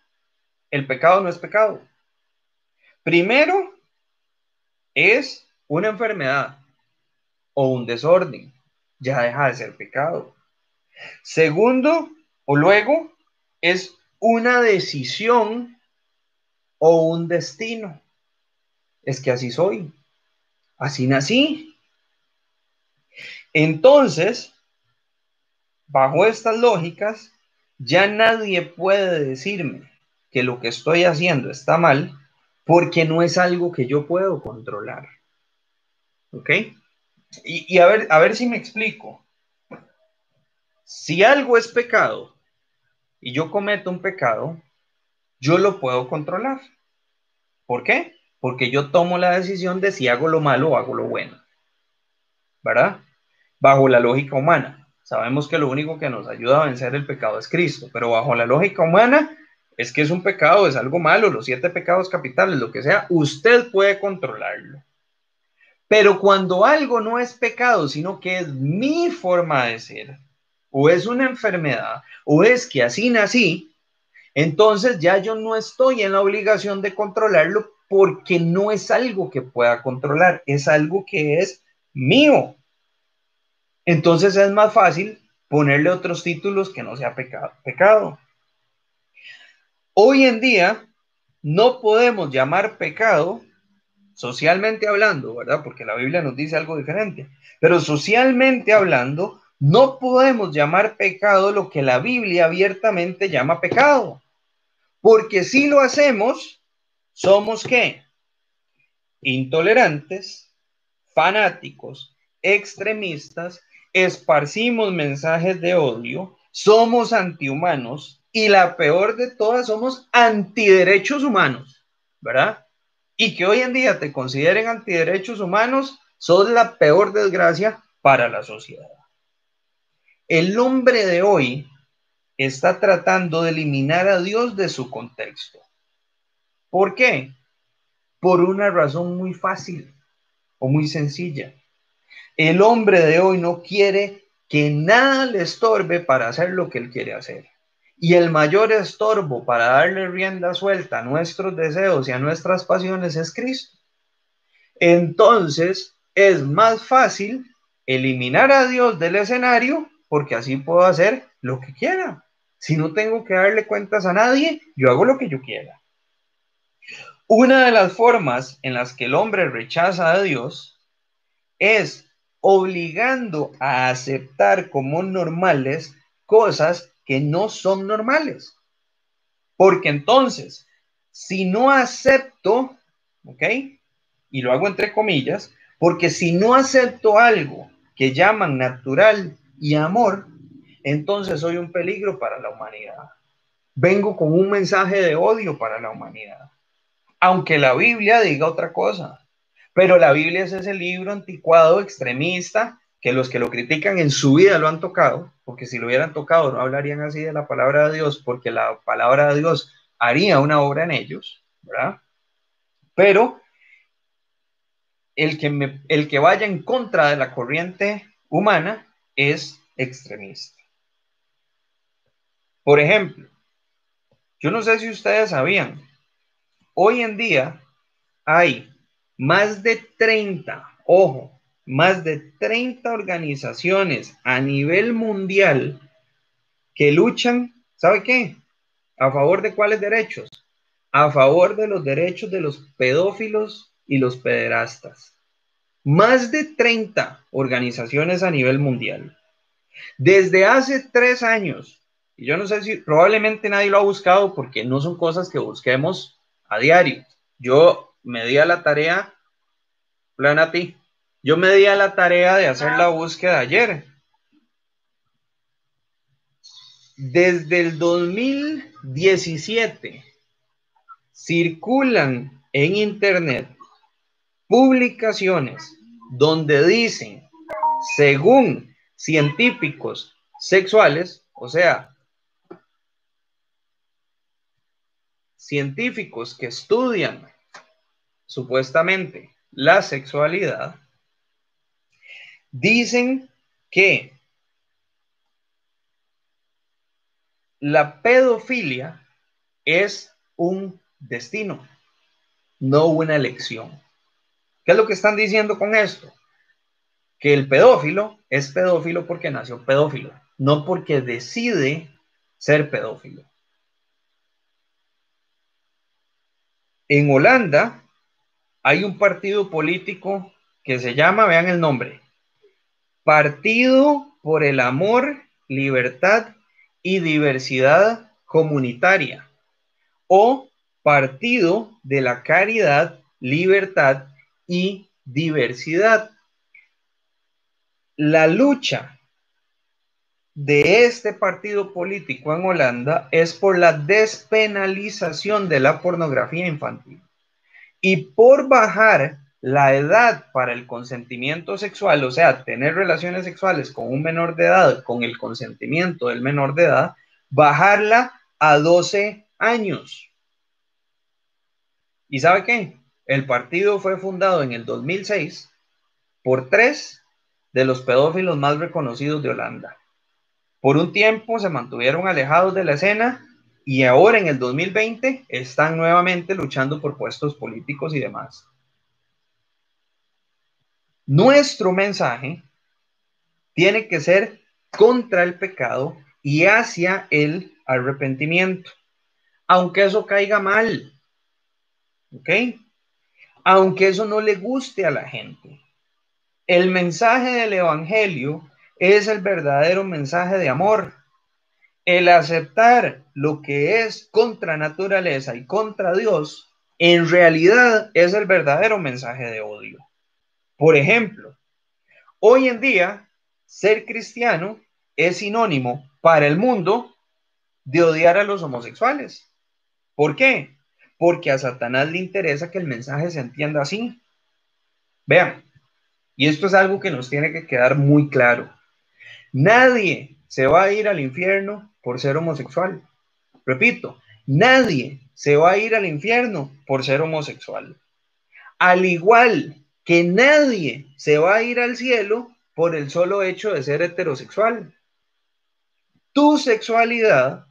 el pecado no es pecado. Primero, es una enfermedad o un desorden. Ya deja de ser pecado. Segundo, o luego, es una decisión o un destino. Es que así soy. Así nací. Entonces, bajo estas lógicas, ya nadie puede decirme que lo que estoy haciendo está mal porque no es algo que yo puedo controlar. ¿Ok? Y, a, ver, a ver si me explico. Si algo es pecado y yo cometo un pecado, yo lo puedo controlar. ¿Por qué? Porque yo tomo la decisión de si hago lo malo o hago lo bueno. ¿Verdad? Bajo la lógica humana. Sabemos que lo único que nos ayuda a vencer el pecado es Cristo, pero bajo la lógica humana es que es un pecado, es algo malo, los siete pecados capitales, lo que sea, usted puede controlarlo. Pero cuando algo no es pecado, sino que es mi forma de ser, o es una enfermedad, o es que así nací, entonces ya yo no estoy en la obligación de controlarlo porque no es algo que pueda controlar, es algo que es mío. Entonces es más fácil ponerle otros títulos que no sea pecado. Hoy en día no podemos llamar pecado, socialmente hablando, ¿verdad? Porque la Biblia nos dice algo diferente, pero socialmente hablando, no podemos llamar pecado lo que la Biblia abiertamente llama pecado. Porque si lo hacemos, somos qué? Intolerantes, fanáticos, extremistas, esparcimos mensajes de odio, somos antihumanos y la peor de todas somos antiderechos humanos, ¿verdad? y que hoy en día te consideren antiderechos humanos, son la peor desgracia para la sociedad. El hombre de hoy está tratando de eliminar a Dios de su contexto. ¿Por qué? Por una razón muy fácil o muy sencilla. El hombre de hoy no quiere que nada le estorbe para hacer lo que él quiere hacer. Y el mayor estorbo para darle rienda suelta a nuestros deseos y a nuestras pasiones es Cristo. Entonces es más fácil eliminar a Dios del escenario porque así puedo hacer lo que quiera. Si no tengo que darle cuentas a nadie, yo hago lo que yo quiera. Una de las formas en las que el hombre rechaza a Dios es obligando a aceptar como normales cosas que no son normales. Porque entonces, si no acepto, ¿ok? Y lo hago entre comillas, porque si no acepto algo que llaman natural y amor, entonces soy un peligro para la humanidad. Vengo con un mensaje de odio para la humanidad. Aunque la Biblia diga otra cosa. Pero la Biblia es ese libro anticuado, extremista, que los que lo critican en su vida lo han tocado, porque si lo hubieran tocado no hablarían así de la palabra de Dios, porque la palabra de Dios haría una obra en ellos, ¿verdad? Pero el que, el que vaya en contra de la corriente humana es extremista. Por ejemplo, yo no sé si ustedes sabían, hoy en día hay más de 30, ojo, más de 30 organizaciones a nivel mundial que luchan, ¿sabe qué? ¿A favor de cuáles derechos? A favor de los derechos de los pedófilos y los pederastas. Más de 30 organizaciones a nivel mundial. Desde hace tres años, y yo no sé si probablemente nadie lo ha buscado porque no son cosas que busquemos a diario. Yo me di a la tarea, plan a ti, yo me di a la tarea de hacer la búsqueda ayer. Desde el 2017 circulan en Internet publicaciones donde dicen, según científicos sexuales, o sea, científicos que estudian supuestamente la sexualidad, dicen que la pedofilia es un destino, no una elección. ¿Qué es lo que están diciendo con esto? Que el pedófilo es pedófilo porque nació pedófilo, no porque decide ser pedófilo. En Holanda hay un partido político que se llama, vean el nombre, Partido por el Amor, Libertad y Diversidad Comunitaria o Partido de la Caridad, Libertad y Diversidad. La lucha de este partido político en Holanda es por la despenalización de la pornografía infantil y por bajar la edad para el consentimiento sexual, o sea, tener relaciones sexuales con un menor de edad, con el consentimiento del menor de edad, bajarla a 12 años. ¿Y sabe qué? El partido fue fundado en el 2006 por tres de los pedófilos más reconocidos de Holanda. Por un tiempo se mantuvieron alejados de la escena y ahora en el 2020 están nuevamente luchando por puestos políticos y demás. Nuestro mensaje tiene que ser contra el pecado y hacia el arrepentimiento, aunque eso caiga mal, ¿ok? Aunque eso no le guste a la gente. El mensaje del Evangelio es el verdadero mensaje de amor. El aceptar lo que es contra naturaleza y contra Dios, en realidad es el verdadero mensaje de odio. Por ejemplo, hoy en día ser cristiano es sinónimo para el mundo de odiar a los homosexuales. ¿Por qué? Porque a Satanás le interesa que el mensaje se entienda así. Vean, y esto es algo que nos tiene que quedar muy claro. Nadie se va a ir al infierno por ser homosexual. Repito, nadie se va a ir al infierno por ser homosexual. Al igual que nadie se va a ir al cielo por el solo hecho de ser heterosexual. Tu sexualidad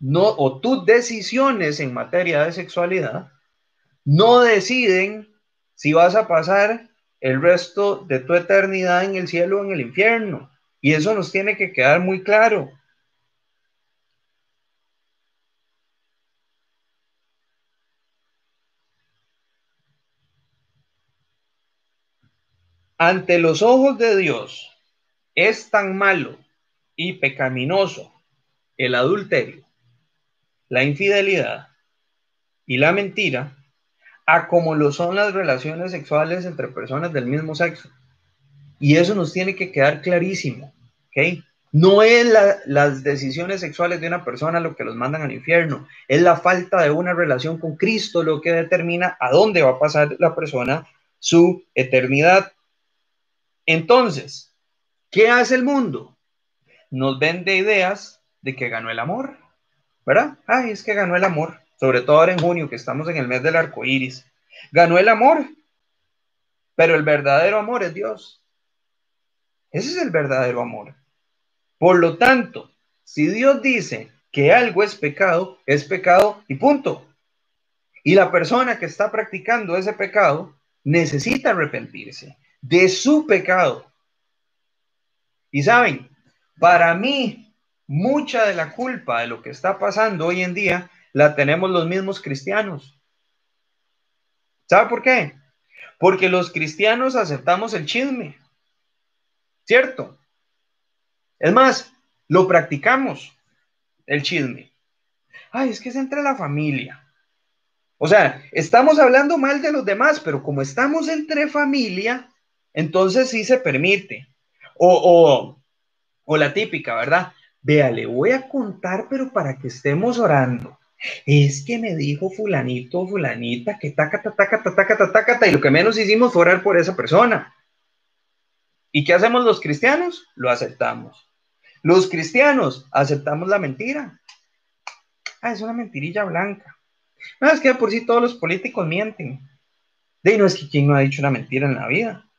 no, o tus decisiones en materia de sexualidad no deciden si vas a pasar el resto de tu eternidad en el cielo o en el infierno. Y eso nos tiene que quedar muy claro. Ante los ojos de Dios es tan malo y pecaminoso el adulterio, la infidelidad y la mentira, a como lo son las relaciones sexuales entre personas del mismo sexo. Y eso nos tiene que quedar clarísimo, ¿ok? No es las decisiones sexuales de una persona lo que los mandan al infierno, es la falta de una relación con Cristo lo que determina a dónde va a pasar la persona su eternidad. Entonces, ¿qué hace el mundo? Nos vende ideas de que ganó el amor, ¿verdad? Ay, es que ganó el amor, sobre todo ahora en junio, que estamos en el mes del arco iris. Ganó el amor, pero el verdadero amor es Dios. Ese es el verdadero amor. Por lo tanto, si Dios dice que algo es pecado, es pecado y punto. Y la persona que está practicando ese pecado necesita arrepentirse de su pecado. Y saben, para mí, mucha de la culpa de lo que está pasando hoy en día la tenemos los mismos cristianos. ¿Sabe por qué? Porque los cristianos aceptamos el chisme. ¿Cierto? Es más, lo practicamos, el chisme. Ay, es que es entre la familia. O sea, estamos hablando mal de los demás, pero como estamos entre familia, entonces sí se permite. O, o, la típica, ¿verdad? Vea, le voy a contar, pero para que estemos orando. Es que me dijo fulanito fulanita que taca, taca, taca, taca, y lo que menos hicimos fue orar por esa persona. ¿Y qué hacemos los cristianos? Lo aceptamos. Los cristianos aceptamos la mentira. Ah, es una mentirilla blanca. No, es que por sí todos los políticos mienten. De no es que quien no ha dicho una mentira en la vida.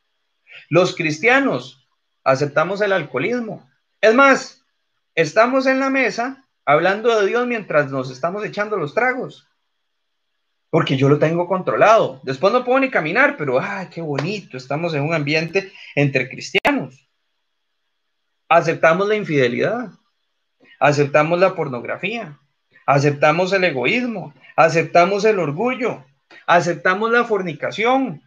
Los cristianos aceptamos el alcoholismo. Es más, estamos en la mesa hablando de Dios mientras nos estamos echando los tragos. Porque yo lo tengo controlado. Después no puedo ni caminar, pero ¡ay, qué bonito! Estamos en un ambiente entre cristianos. Aceptamos la infidelidad. Aceptamos la pornografía. Aceptamos el egoísmo. Aceptamos el orgullo. Aceptamos la fornicación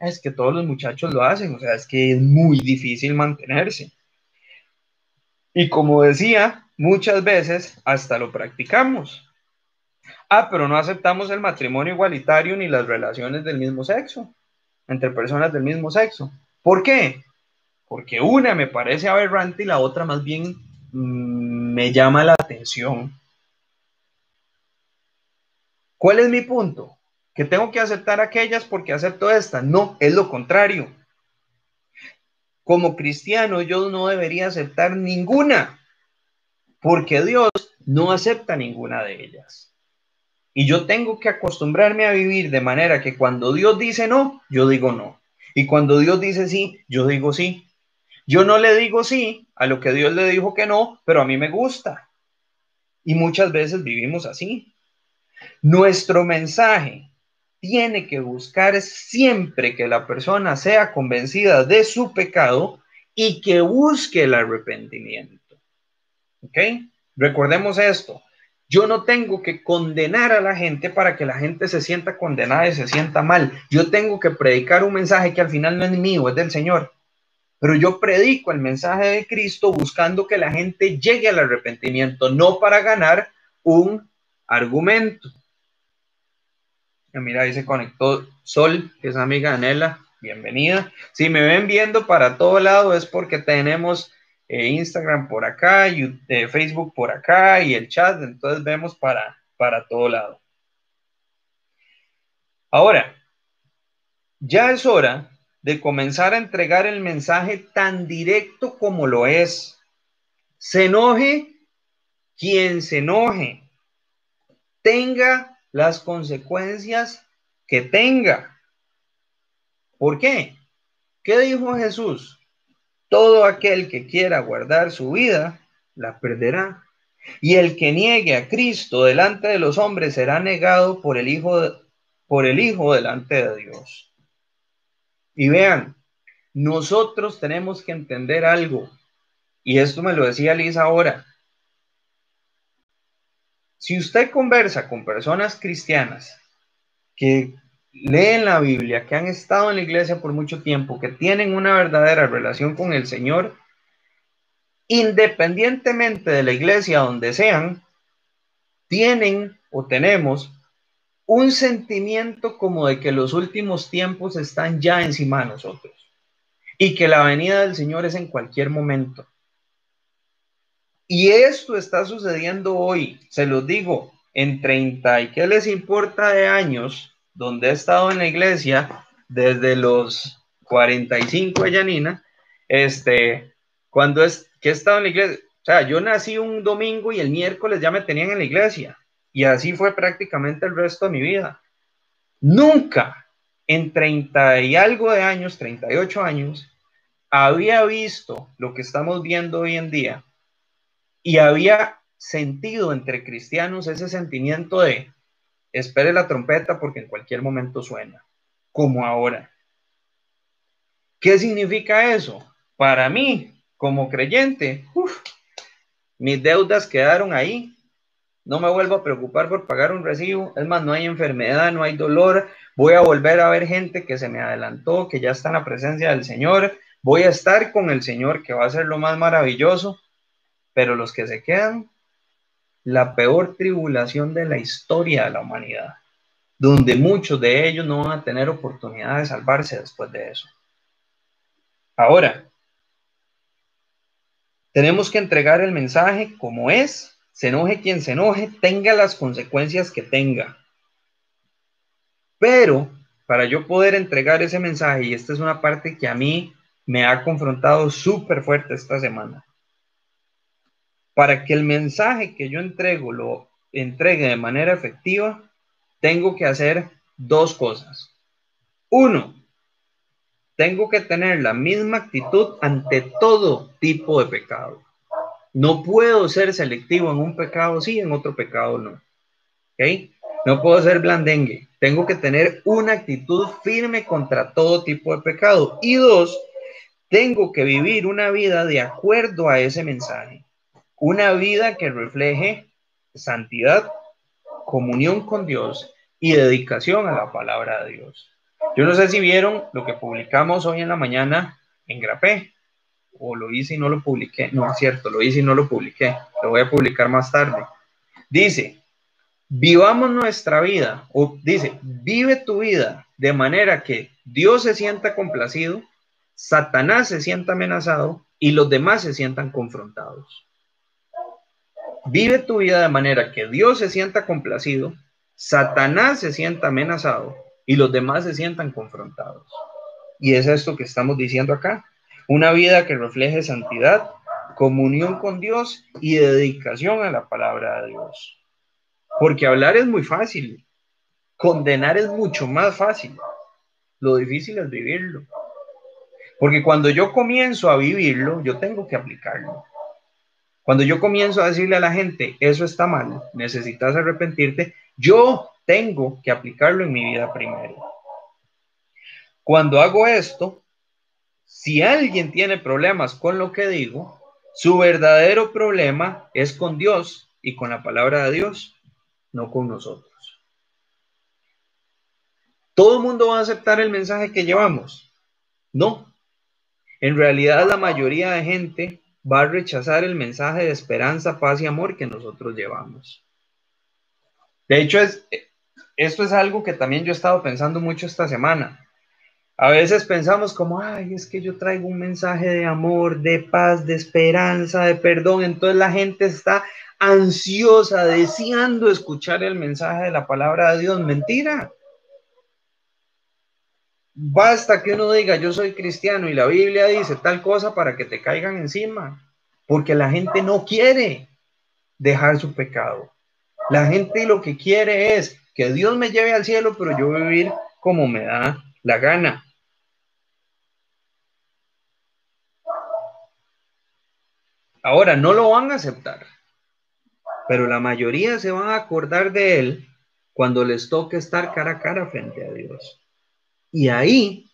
es que todos los muchachos lo hacen, o sea, es que es muy difícil mantenerse. Y como decía, muchas veces hasta lo practicamos. Ah, pero no aceptamos el matrimonio igualitario ni las relaciones del mismo sexo, entre personas del mismo sexo. ¿Por qué? Porque una me parece aberrante y la otra más bien mm, me llama la atención. ¿Cuál es mi punto? que tengo que aceptar aquellas porque acepto esta. No, es lo contrario. Como cristiano yo no debería aceptar ninguna, porque Dios no acepta ninguna de ellas. Y yo tengo que acostumbrarme a vivir de manera que cuando Dios dice no, yo digo no. Y cuando Dios dice sí, yo digo sí. Yo no le digo sí a lo que Dios le dijo que no, pero a mí me gusta. Y muchas veces vivimos así. Nuestro mensaje tiene que buscar siempre que la persona sea convencida de su pecado y que busque el arrepentimiento. ¿Ok? Recordemos esto. Yo no tengo que condenar a la gente para que la gente se sienta condenada y se sienta mal. Yo tengo que predicar un mensaje que al final no es mío, es del Señor. Pero yo predico el mensaje de Cristo buscando que la gente llegue al arrepentimiento, no para ganar un argumento. Mira, ahí se conectó Sol, que es amiga de. Bienvenida. Si me ven viendo para todo lado es porque tenemos eh, Instagram por acá, eh, Facebook por acá y el chat, entonces vemos para, para todo lado. Ahora, ya es hora de comenzar a entregar el mensaje tan directo como lo es. Se enoje quien se enoje, tenga las consecuencias que tenga. ¿Por qué? ¿Qué dijo Jesús? Todo aquel que quiera guardar su vida, la perderá. Y el que niegue a Cristo delante de los hombres será negado por el Hijo, por el Hijo delante de Dios. Y vean, nosotros tenemos que entender algo, y esto me lo decía Lisa ahora. Si usted conversa con personas cristianas que leen la Biblia, que han estado en la iglesia por mucho tiempo, que tienen una verdadera relación con el Señor, independientemente de la iglesia donde sean, tienen o tenemos un sentimiento como de que los últimos tiempos están ya encima de nosotros y que la venida del Señor es en cualquier momento. Y esto está sucediendo hoy, se los digo, en 30 y qué les importa de años, donde he estado en la iglesia desde los 45 de Yanina, este, cuando es que he estado en la iglesia, o sea, yo nací un domingo y el miércoles ya me tenían en la iglesia. Y así fue prácticamente el resto de mi vida. Nunca en 30 y algo de años, 38 años, había visto lo que estamos viendo hoy en día y había sentido entre cristianos ese sentimiento de espere la trompeta porque en cualquier momento suena, como ahora. ¿Qué significa eso? Para mí, como creyente, mis deudas quedaron ahí, no me vuelvo a preocupar por pagar un recibo. Es más, no hay enfermedad, no hay dolor. Voy a volver a ver gente que se me adelantó, que ya está en la presencia del Señor. Voy a estar con el Señor, que va a ser lo más maravilloso. Pero los que se quedan, la peor tribulación de la historia de la humanidad, donde muchos de ellos no van a tener oportunidad de salvarse después de eso. Ahora, tenemos que entregar el mensaje como es se enoje quien se enoje, tenga las consecuencias que tenga. Pero para yo poder entregar ese mensaje, y esta es una parte que a mí me ha confrontado súper fuerte esta semana, para que el mensaje que yo entrego lo entregue de manera efectiva, tengo que hacer dos cosas. Uno, tengo que tener la misma actitud ante todo tipo de pecado. No puedo ser selectivo en un pecado sí, en otro pecado no. ¿Ok? No puedo ser blandengue. Tengo que tener una actitud firme contra todo tipo de pecado. Y dos, tengo que vivir una vida de acuerdo a ese mensaje. Una vida que refleje santidad, comunión con Dios y dedicación a la palabra de Dios. Yo no sé si vieron lo que publicamos hoy en la mañana en Grapé o lo hice y no lo publiqué. No es cierto, lo hice y no lo publiqué. Lo voy a publicar más tarde. Dice, vivamos nuestra vida, o dice, vive tu vida de manera que Dios se sienta complacido, Satanás se sienta amenazado y los demás se sientan confrontados. Vive tu vida de manera que Dios se sienta complacido, Satanás se sienta amenazado y los demás se sientan confrontados. Y es esto que estamos diciendo acá. Una vida que refleje santidad, comunión con Dios y dedicación a la palabra de Dios. Porque hablar es muy fácil, condenar es mucho más fácil. Lo difícil es vivirlo. Porque cuando yo comienzo a vivirlo, yo tengo que aplicarlo. Cuando yo comienzo a decirle a la gente, eso está mal, necesitas arrepentirte, yo tengo que aplicarlo en mi vida primero. Cuando hago esto, si alguien tiene problemas con lo que digo, su verdadero problema es con Dios y con la palabra de Dios, no con nosotros. ¿Todo el mundo va a aceptar el mensaje que llevamos? No. En realidad la mayoría de gente va a rechazar el mensaje de esperanza, paz y amor que nosotros llevamos. De hecho, es, esto es algo que también yo he estado pensando mucho esta semana. A veces pensamos como, ay, es que yo traigo un mensaje de amor, de paz, de esperanza, de perdón. Entonces la gente está ansiosa, deseando escuchar el mensaje de la palabra de Dios. Mentira. Basta que uno diga yo soy cristiano y la Biblia dice tal cosa para que te caigan encima, porque la gente no quiere dejar su pecado. La gente lo que quiere es que Dios me lleve al cielo, pero yo vivir como me da la gana. Ahora, no lo van a aceptar, pero la mayoría se van a acordar de él cuando les toque estar cara a cara frente a Dios. Y ahí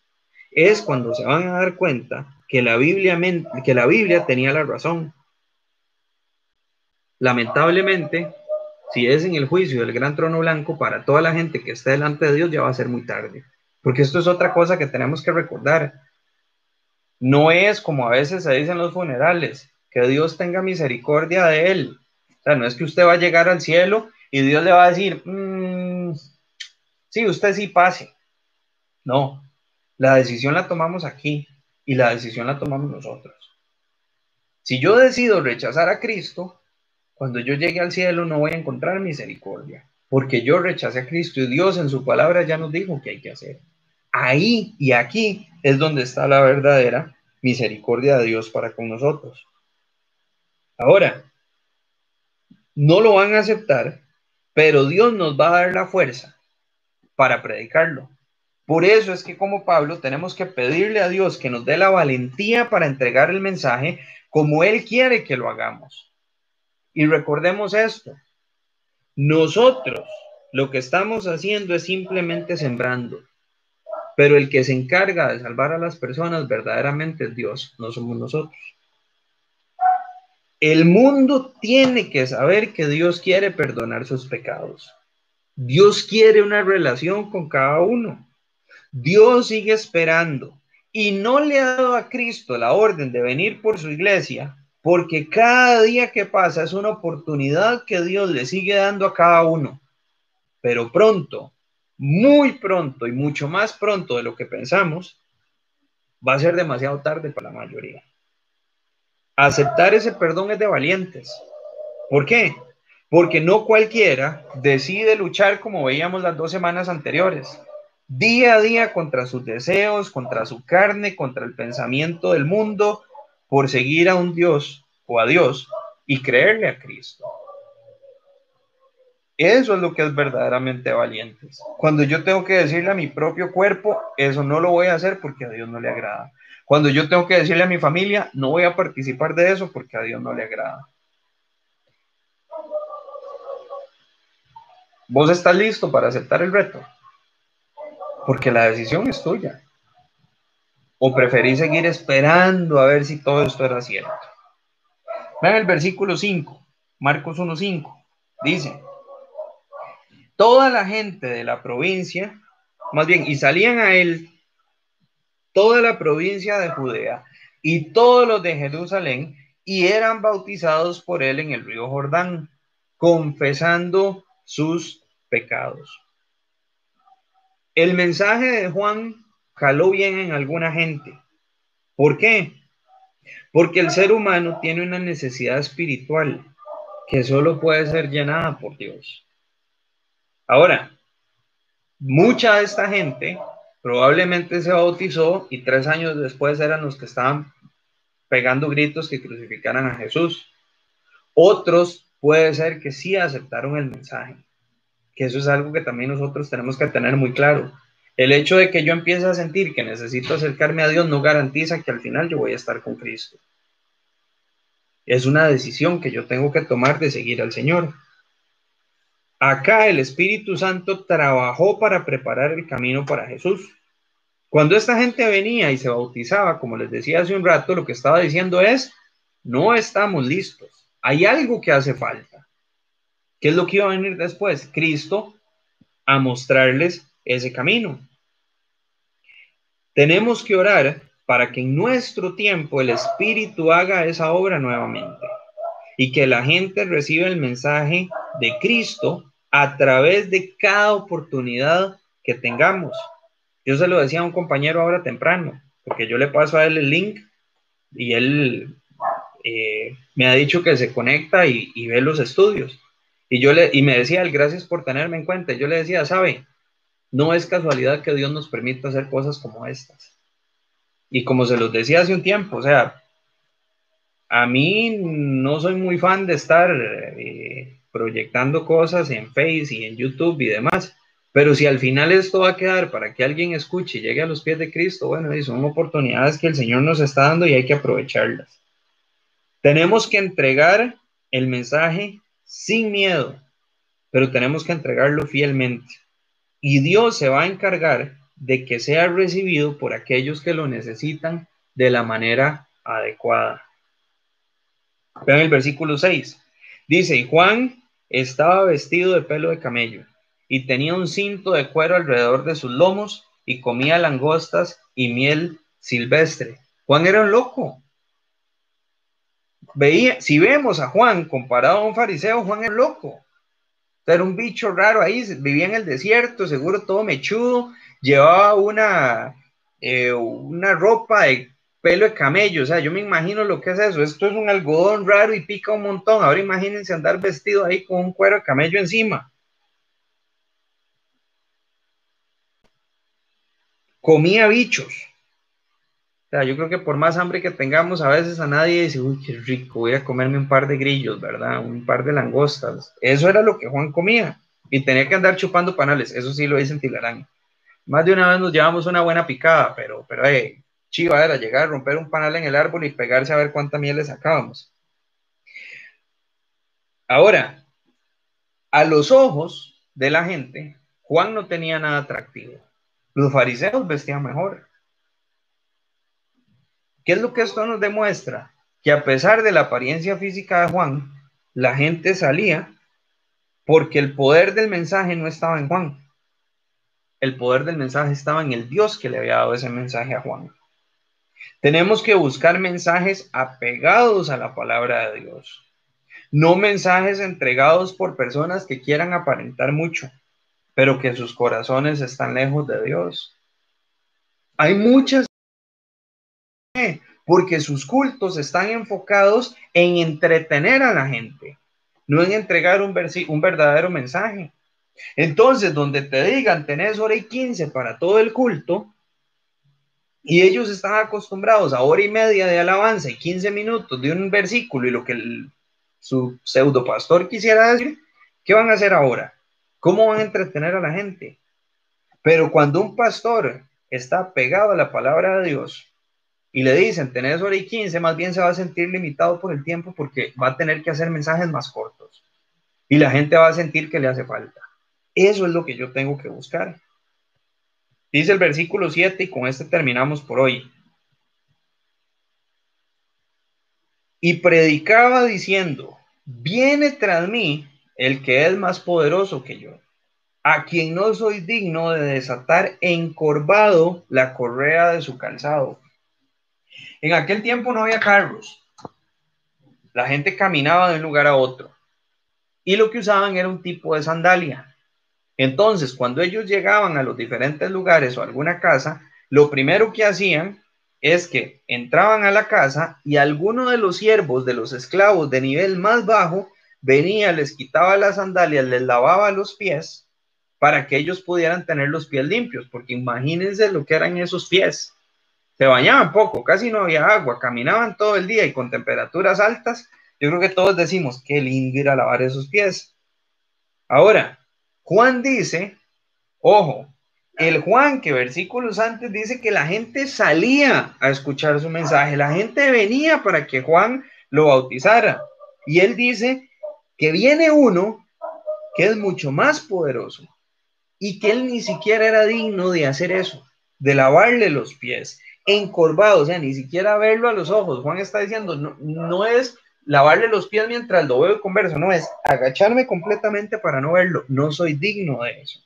es cuando se van a dar cuenta que la Biblia, que la Biblia tenía la razón. Lamentablemente, si es en el juicio del gran trono blanco, para toda la gente que está delante de Dios ya va a ser muy tarde. Porque esto es otra cosa que tenemos que recordar. No es como a veces se dice en los funerales, que Dios tenga misericordia de él. O sea, no es que usted va a llegar al cielo y Dios le va a decir, mm, sí, usted sí pase. No, la decisión la tomamos aquí y la decisión la tomamos nosotros. Si yo decido rechazar a Cristo, cuando yo llegue al cielo no voy a encontrar misericordia, porque yo rechacé a Cristo y Dios en su palabra ya nos dijo que hay que hacer. Ahí y aquí es donde está la verdadera misericordia de Dios para con nosotros. Ahora, no lo van a aceptar, pero Dios nos va a dar la fuerza para predicarlo. Por eso es que como Pablo tenemos que pedirle a Dios que nos dé la valentía para entregar el mensaje como Él quiere que lo hagamos. Y recordemos esto, nosotros lo que estamos haciendo es simplemente sembrando, pero el que se encarga de salvar a las personas verdaderamente es Dios, no somos nosotros. El mundo tiene que saber que Dios quiere perdonar sus pecados. Dios quiere una relación con cada uno. Dios sigue esperando y no le ha dado a Cristo la orden de venir por su iglesia, porque cada día que pasa es una oportunidad que Dios le sigue dando a cada uno. Pero pronto, muy pronto y mucho más pronto de lo que pensamos, va a ser demasiado tarde para la mayoría. Aceptar ese perdón es de valientes. ¿Por qué? Porque no cualquiera decide luchar como veíamos las dos semanas anteriores, día a día contra sus deseos, contra su carne, contra el pensamiento del mundo, por seguir a un Dios o a Dios y creerle a Cristo. Eso es lo que es verdaderamente valientes. Cuando yo tengo que decirle a mi propio cuerpo, eso no lo voy a hacer porque a Dios no le agrada. Cuando yo tengo que decirle a mi familia, no voy a participar de eso porque a Dios no le agrada. ¿Vos estás listo para aceptar el reto? Porque la decisión es tuya. ¿O preferís seguir esperando a ver si todo esto era cierto? Vean el versículo 5, Marcos 1.5. Dice, toda la gente de la provincia, más bien, y salían a él toda la provincia de Judea y todos los de Jerusalén y eran bautizados por él en el río Jordán, confesando sus pecados. El mensaje de Juan caló bien en alguna gente. ¿Por qué? Porque el ser humano tiene una necesidad espiritual que solo puede ser llenada por Dios. Ahora, mucha de esta gente probablemente se bautizó y tres años después eran los que estaban pegando gritos que crucificaran a Jesús. Otros puede ser que sí aceptaron el mensaje, que eso es algo que también nosotros tenemos que tener muy claro. El hecho de que yo empiece a sentir que necesito acercarme a Dios no garantiza que al final yo voy a estar con Cristo. Es una decisión que yo tengo que tomar de seguir al Señor. Acá el Espíritu Santo trabajó para preparar el camino para Jesús. Cuando esta gente venía y se bautizaba, como les decía hace un rato, lo que estaba diciendo es, no estamos listos. Hay algo que hace falta. ¿Qué es lo que iba a venir después? Cristo a mostrarles ese camino. Tenemos que orar para que en nuestro tiempo el Espíritu haga esa obra nuevamente y que la gente reciba el mensaje de Cristo a través de cada oportunidad que tengamos. Yo se lo decía a un compañero ahora temprano, porque yo le paso a él el link y él eh, me ha dicho que se conecta y, ve los estudios. Y yo le, y me decía él, gracias por tenerme en cuenta. yo le decía, sabe, No es casualidad que Dios nos permita hacer cosas como estas. Y como se los decía hace un tiempo, o sea, a mí no soy muy fan de estar eh, proyectando cosas en Face y en YouTube y demás, pero si al final esto va a quedar para que alguien escuche y llegue a los pies de Cristo, bueno, son oportunidades que el Señor nos está dando y hay que aprovecharlas. Tenemos que entregar el mensaje sin miedo, pero tenemos que entregarlo fielmente. Y Dios se va a encargar de que sea recibido por aquellos que lo necesitan de la manera adecuada. Vean el versículo 6. Dice, y Juan estaba vestido de pelo de camello y tenía un cinto de cuero alrededor de sus lomos y comía langostas y miel silvestre. Juan era un loco. Veía, si vemos a Juan comparado a un fariseo, Juan era loco. Era un bicho raro ahí, vivía en el desierto, seguro todo mechudo, llevaba una, eh, una ropa de pelo de camello, o sea, yo me imagino lo que es eso, esto es un algodón raro y pica un montón, ahora imagínense andar vestido ahí con un cuero de camello encima. Comía bichos. O sea, yo creo que por más hambre que tengamos, a veces a nadie dice, uy, qué rico, voy a comerme un par de grillos, ¿verdad? Un par de langostas. Eso era lo que Juan comía. Y tenía que andar chupando panales, eso sí lo dicen Tilarán. Más de una vez nos llevamos una buena picada, pero, pero hey, chiva era llegar romper un panal en el árbol y pegarse a ver cuánta miel le sacábamos. Ahora, a los ojos de la gente, Juan no tenía nada atractivo. Los fariseos vestían mejor. ¿Qué es lo que esto nos demuestra? Que a pesar de la apariencia física de Juan, la gente salía porque el poder del mensaje no estaba en Juan. El poder del mensaje estaba en el Dios que le había dado ese mensaje a Juan. Tenemos que buscar mensajes apegados a la palabra de Dios, no mensajes entregados por personas que quieran aparentar mucho, pero que sus corazones están lejos de Dios. Hay muchas porque sus cultos están enfocados en entretener a la gente, no en entregar un, un verdadero mensaje. Entonces, donde te digan, tenés hora y quince para todo el culto, y ellos están acostumbrados a hora y media de alabanza y 15 minutos de un versículo y lo que su pseudo pastor quisiera decir, ¿qué van a hacer ahora? ¿Cómo van a entretener a la gente? Pero cuando un pastor está pegado a la palabra de Dios y le dicen, tenés hora y 15, más bien se va a sentir limitado por el tiempo porque va a tener que hacer mensajes más cortos y la gente va a sentir que le hace falta. Eso es lo que yo tengo que buscar. Dice el versículo 7 y con este terminamos por hoy. Y predicaba diciendo, viene tras mí el que es más poderoso que yo, a quien no soy digno de desatar encorvado la correa de su calzado. En aquel tiempo no había carros. La gente caminaba de un lugar a otro. Y lo que usaban era un tipo de sandalia. Entonces, cuando ellos llegaban a los diferentes lugares o alguna casa, lo primero que hacían es que entraban a la casa y alguno de los siervos de los esclavos de nivel más bajo venía, les quitaba las sandalias, les lavaba los pies para que ellos pudieran tener los pies limpios, porque imagínense lo que eran esos pies. Se bañaban poco, casi no había agua, caminaban todo el día y con temperaturas altas. Yo creo que todos decimos, qué lindo ir a lavar esos pies. Ahora, Juan dice, ojo, el Juan que versículos antes dice que la gente salía a escuchar su mensaje, la gente venía para que Juan lo bautizara. Y él dice que viene uno que es mucho más poderoso y que él ni siquiera era digno de hacer eso, de lavarle los pies, encorvado, o sea, ni siquiera verlo a los ojos. Juan está diciendo, no, no es lavarle los pies mientras lo veo y converso, no, es agacharme completamente para no verlo, no soy digno de eso.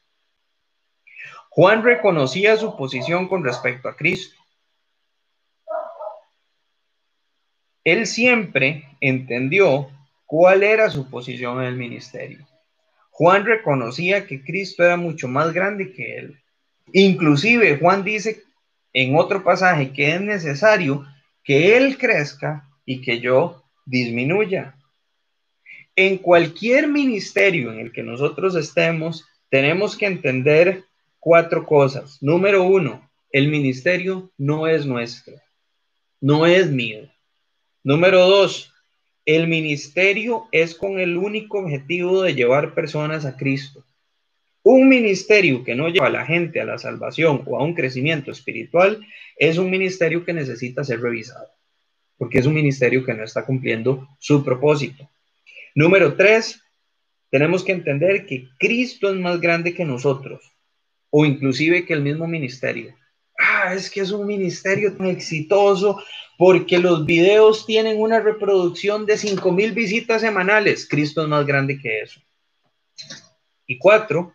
Juan reconocía su posición con respecto a Cristo. Él siempre entendió cuál era su posición en el ministerio. Juan reconocía que Cristo era mucho más grande que él. Inclusive Juan dice en otro pasaje que es necesario que él crezca y que yo disminuya. En cualquier ministerio en el que nosotros estemos, tenemos que entender cuatro cosas. Número uno, el ministerio no es nuestro, no es mío. Número dos, el ministerio es con el único objetivo de llevar personas a Cristo. Un ministerio que no lleva a la gente a la salvación o a un crecimiento espiritual es un ministerio que necesita ser revisado, porque es un ministerio que no está cumpliendo su propósito. Número tres, tenemos que entender que Cristo es más grande que nosotros, o inclusive que el mismo ministerio. Ah, es que es un ministerio tan exitoso porque los videos tienen una reproducción de 5.000 visitas semanales. Cristo es más grande que eso. Y cuatro,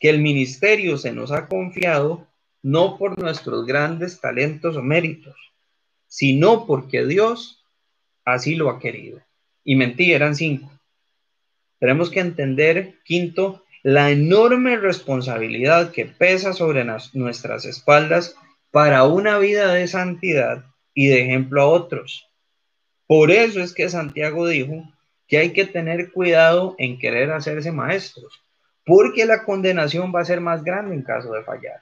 que el ministerio se nos ha confiado no por nuestros grandes talentos o méritos, sino porque Dios así lo ha querido. Y mentí, eran cinco. Tenemos que entender, quinto, la enorme responsabilidad que pesa sobre nuestras espaldas para una vida de santidad y de ejemplo a otros. Por eso es que Santiago dijo que hay que tener cuidado en querer hacerse maestros, porque la condenación va a ser más grande en caso de fallar.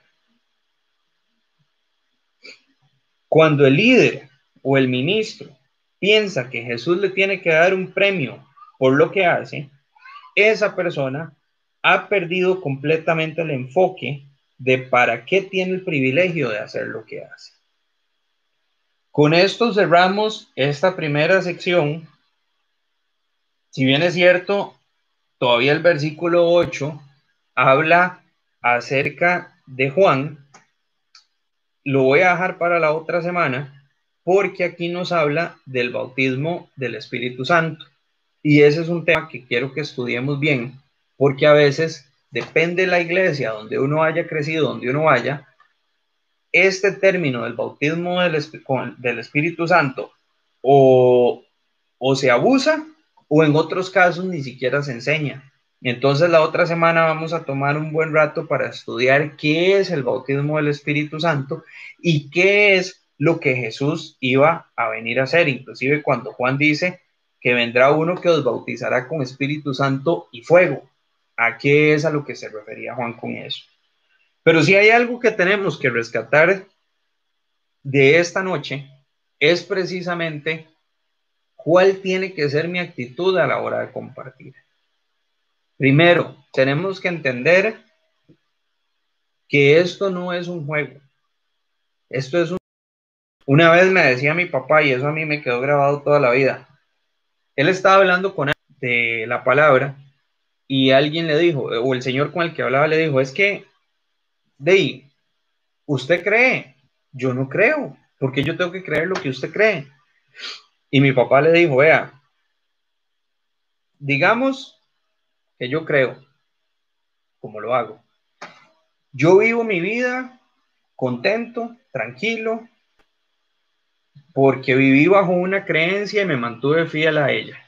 Cuando el líder o el ministro piensa que Jesús le tiene que dar un premio por lo que hace, esa persona ha perdido completamente el enfoque de para qué tiene el privilegio de hacer lo que hace. Con esto cerramos esta primera sección. Si bien es cierto, todavía el versículo 8 habla acerca de Juan. Lo voy a dejar para la otra semana porque aquí nos habla del bautismo del Espíritu Santo. Y ese es un tema que quiero que estudiemos bien porque a veces depende de la iglesia donde uno haya crecido, donde uno vaya, este término del bautismo del, del Espíritu Santo o, o se abusa o en otros casos ni siquiera se enseña. Entonces la otra semana vamos a tomar un buen rato para estudiar qué es el bautismo del Espíritu Santo y qué es lo que Jesús iba a venir a hacer. Inclusive cuando Juan dice que vendrá uno que os bautizará con Espíritu Santo y fuego. ¿A qué es a lo que se refería Juan con eso? Pero si hay algo que tenemos que rescatar de esta noche, es precisamente ¿Cuál tiene que ser mi actitud a la hora de compartir? Primero, tenemos que entender que esto no es un juego. Esto es un... Una vez me decía mi papá, y eso a mí me quedó grabado toda la vida. Él estaba hablando con de la palabra y alguien le dijo, o el señor con el que hablaba le dijo, es que, de usted cree, yo no creo, porque yo tengo que creer lo que usted cree. Y mi papá le dijo, vea, digamos que yo creo, como lo hago. Yo vivo mi vida contento, tranquilo, porque viví bajo una creencia y me mantuve fiel a ella.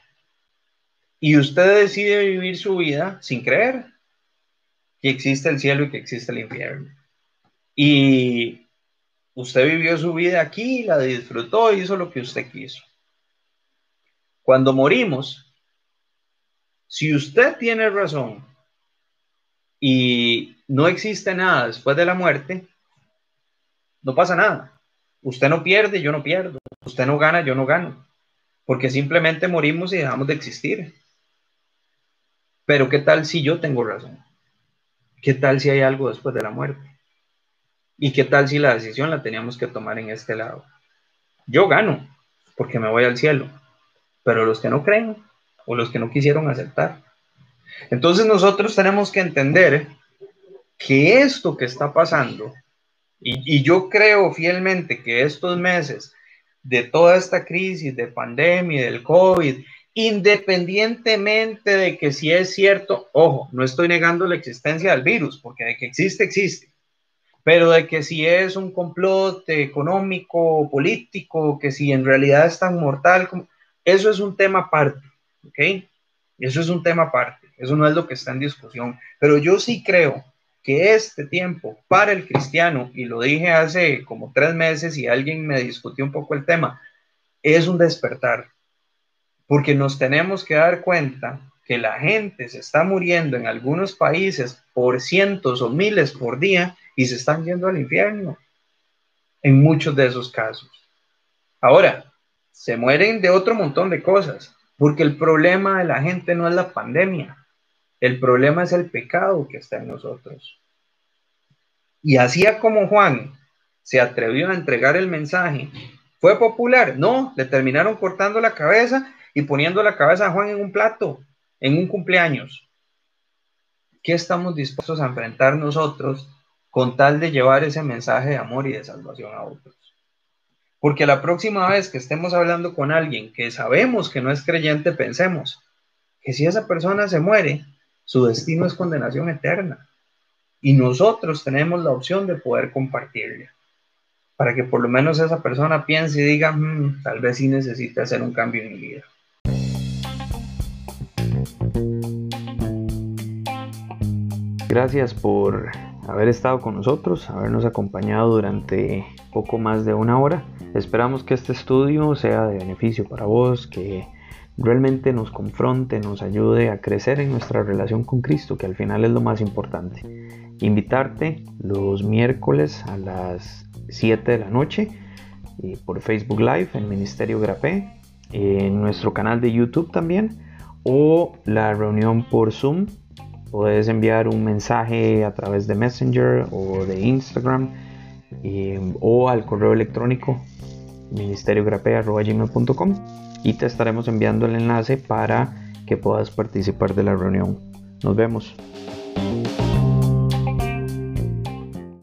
Y usted decide vivir su vida sin creer que existe el cielo y que existe el infierno. Y usted vivió su vida aquí, la disfrutó, hizo lo que usted quiso. Cuando morimos, si usted tiene razón y no existe nada después de la muerte, no pasa nada. Usted no pierde, yo no pierdo. Usted no gana, yo no gano. Porque simplemente morimos y dejamos de existir. Pero ¿qué tal si yo tengo razón? ¿Qué tal si hay algo después de la muerte? ¿Y qué tal si la decisión la teníamos que tomar en este lado? Yo gano porque me voy al cielo pero los que no creen o los que no quisieron aceptar. Entonces nosotros tenemos que entender que esto que está pasando, y, yo creo fielmente que estos meses de toda esta crisis de pandemia, del COVID, independientemente de que si es cierto, ojo, no estoy negando la existencia del virus, porque de que existe, existe, pero de que si es un complot económico, político, que si en realidad es tan mortal como eso es un tema aparte, ¿ok? Eso es un tema aparte, eso no es lo que está en discusión, pero yo sí creo que este tiempo para el cristiano, y lo dije hace como tres meses y alguien me discutió un poco el tema, es un despertar, porque nos tenemos que dar cuenta que la gente se está muriendo en algunos países por cientos o miles por día y se están yendo al infierno en muchos de esos casos. Ahora, se mueren de otro montón de cosas, porque el problema de la gente no es la pandemia, el problema es el pecado que está en nosotros. Y así como Juan se atrevió a entregar el mensaje, ¿fue popular? No, le terminaron cortando la cabeza y poniendo la cabeza a Juan en un plato, en un cumpleaños. ¿Qué estamos dispuestos a enfrentar nosotros con tal de llevar ese mensaje de amor y de salvación a otros? Porque la próxima vez que estemos hablando con alguien que sabemos que no es creyente, pensemos que si esa persona se muere, su destino es condenación eterna. Y nosotros tenemos la opción de poder compartirla. Para que por lo menos esa persona piense y diga, mm, tal vez sí necesita hacer un cambio en mi vida. Gracias por haber estado con nosotros, habernos acompañado durante poco más de una hora. Esperamos que este estudio sea de beneficio para vos, que realmente nos confronte, nos ayude a crecer en nuestra relación con Cristo, que al final es lo más importante. Invitarte los miércoles a las 7 de la noche eh, por Facebook Live en Ministerio Grapé, en nuestro canal de YouTube también, o la reunión por Zoom. Puedes enviar un mensaje a través de Messenger o de Instagram eh, o al correo electrónico ministeriogrape.com y te estaremos enviando el enlace para que puedas participar de la reunión. Nos vemos.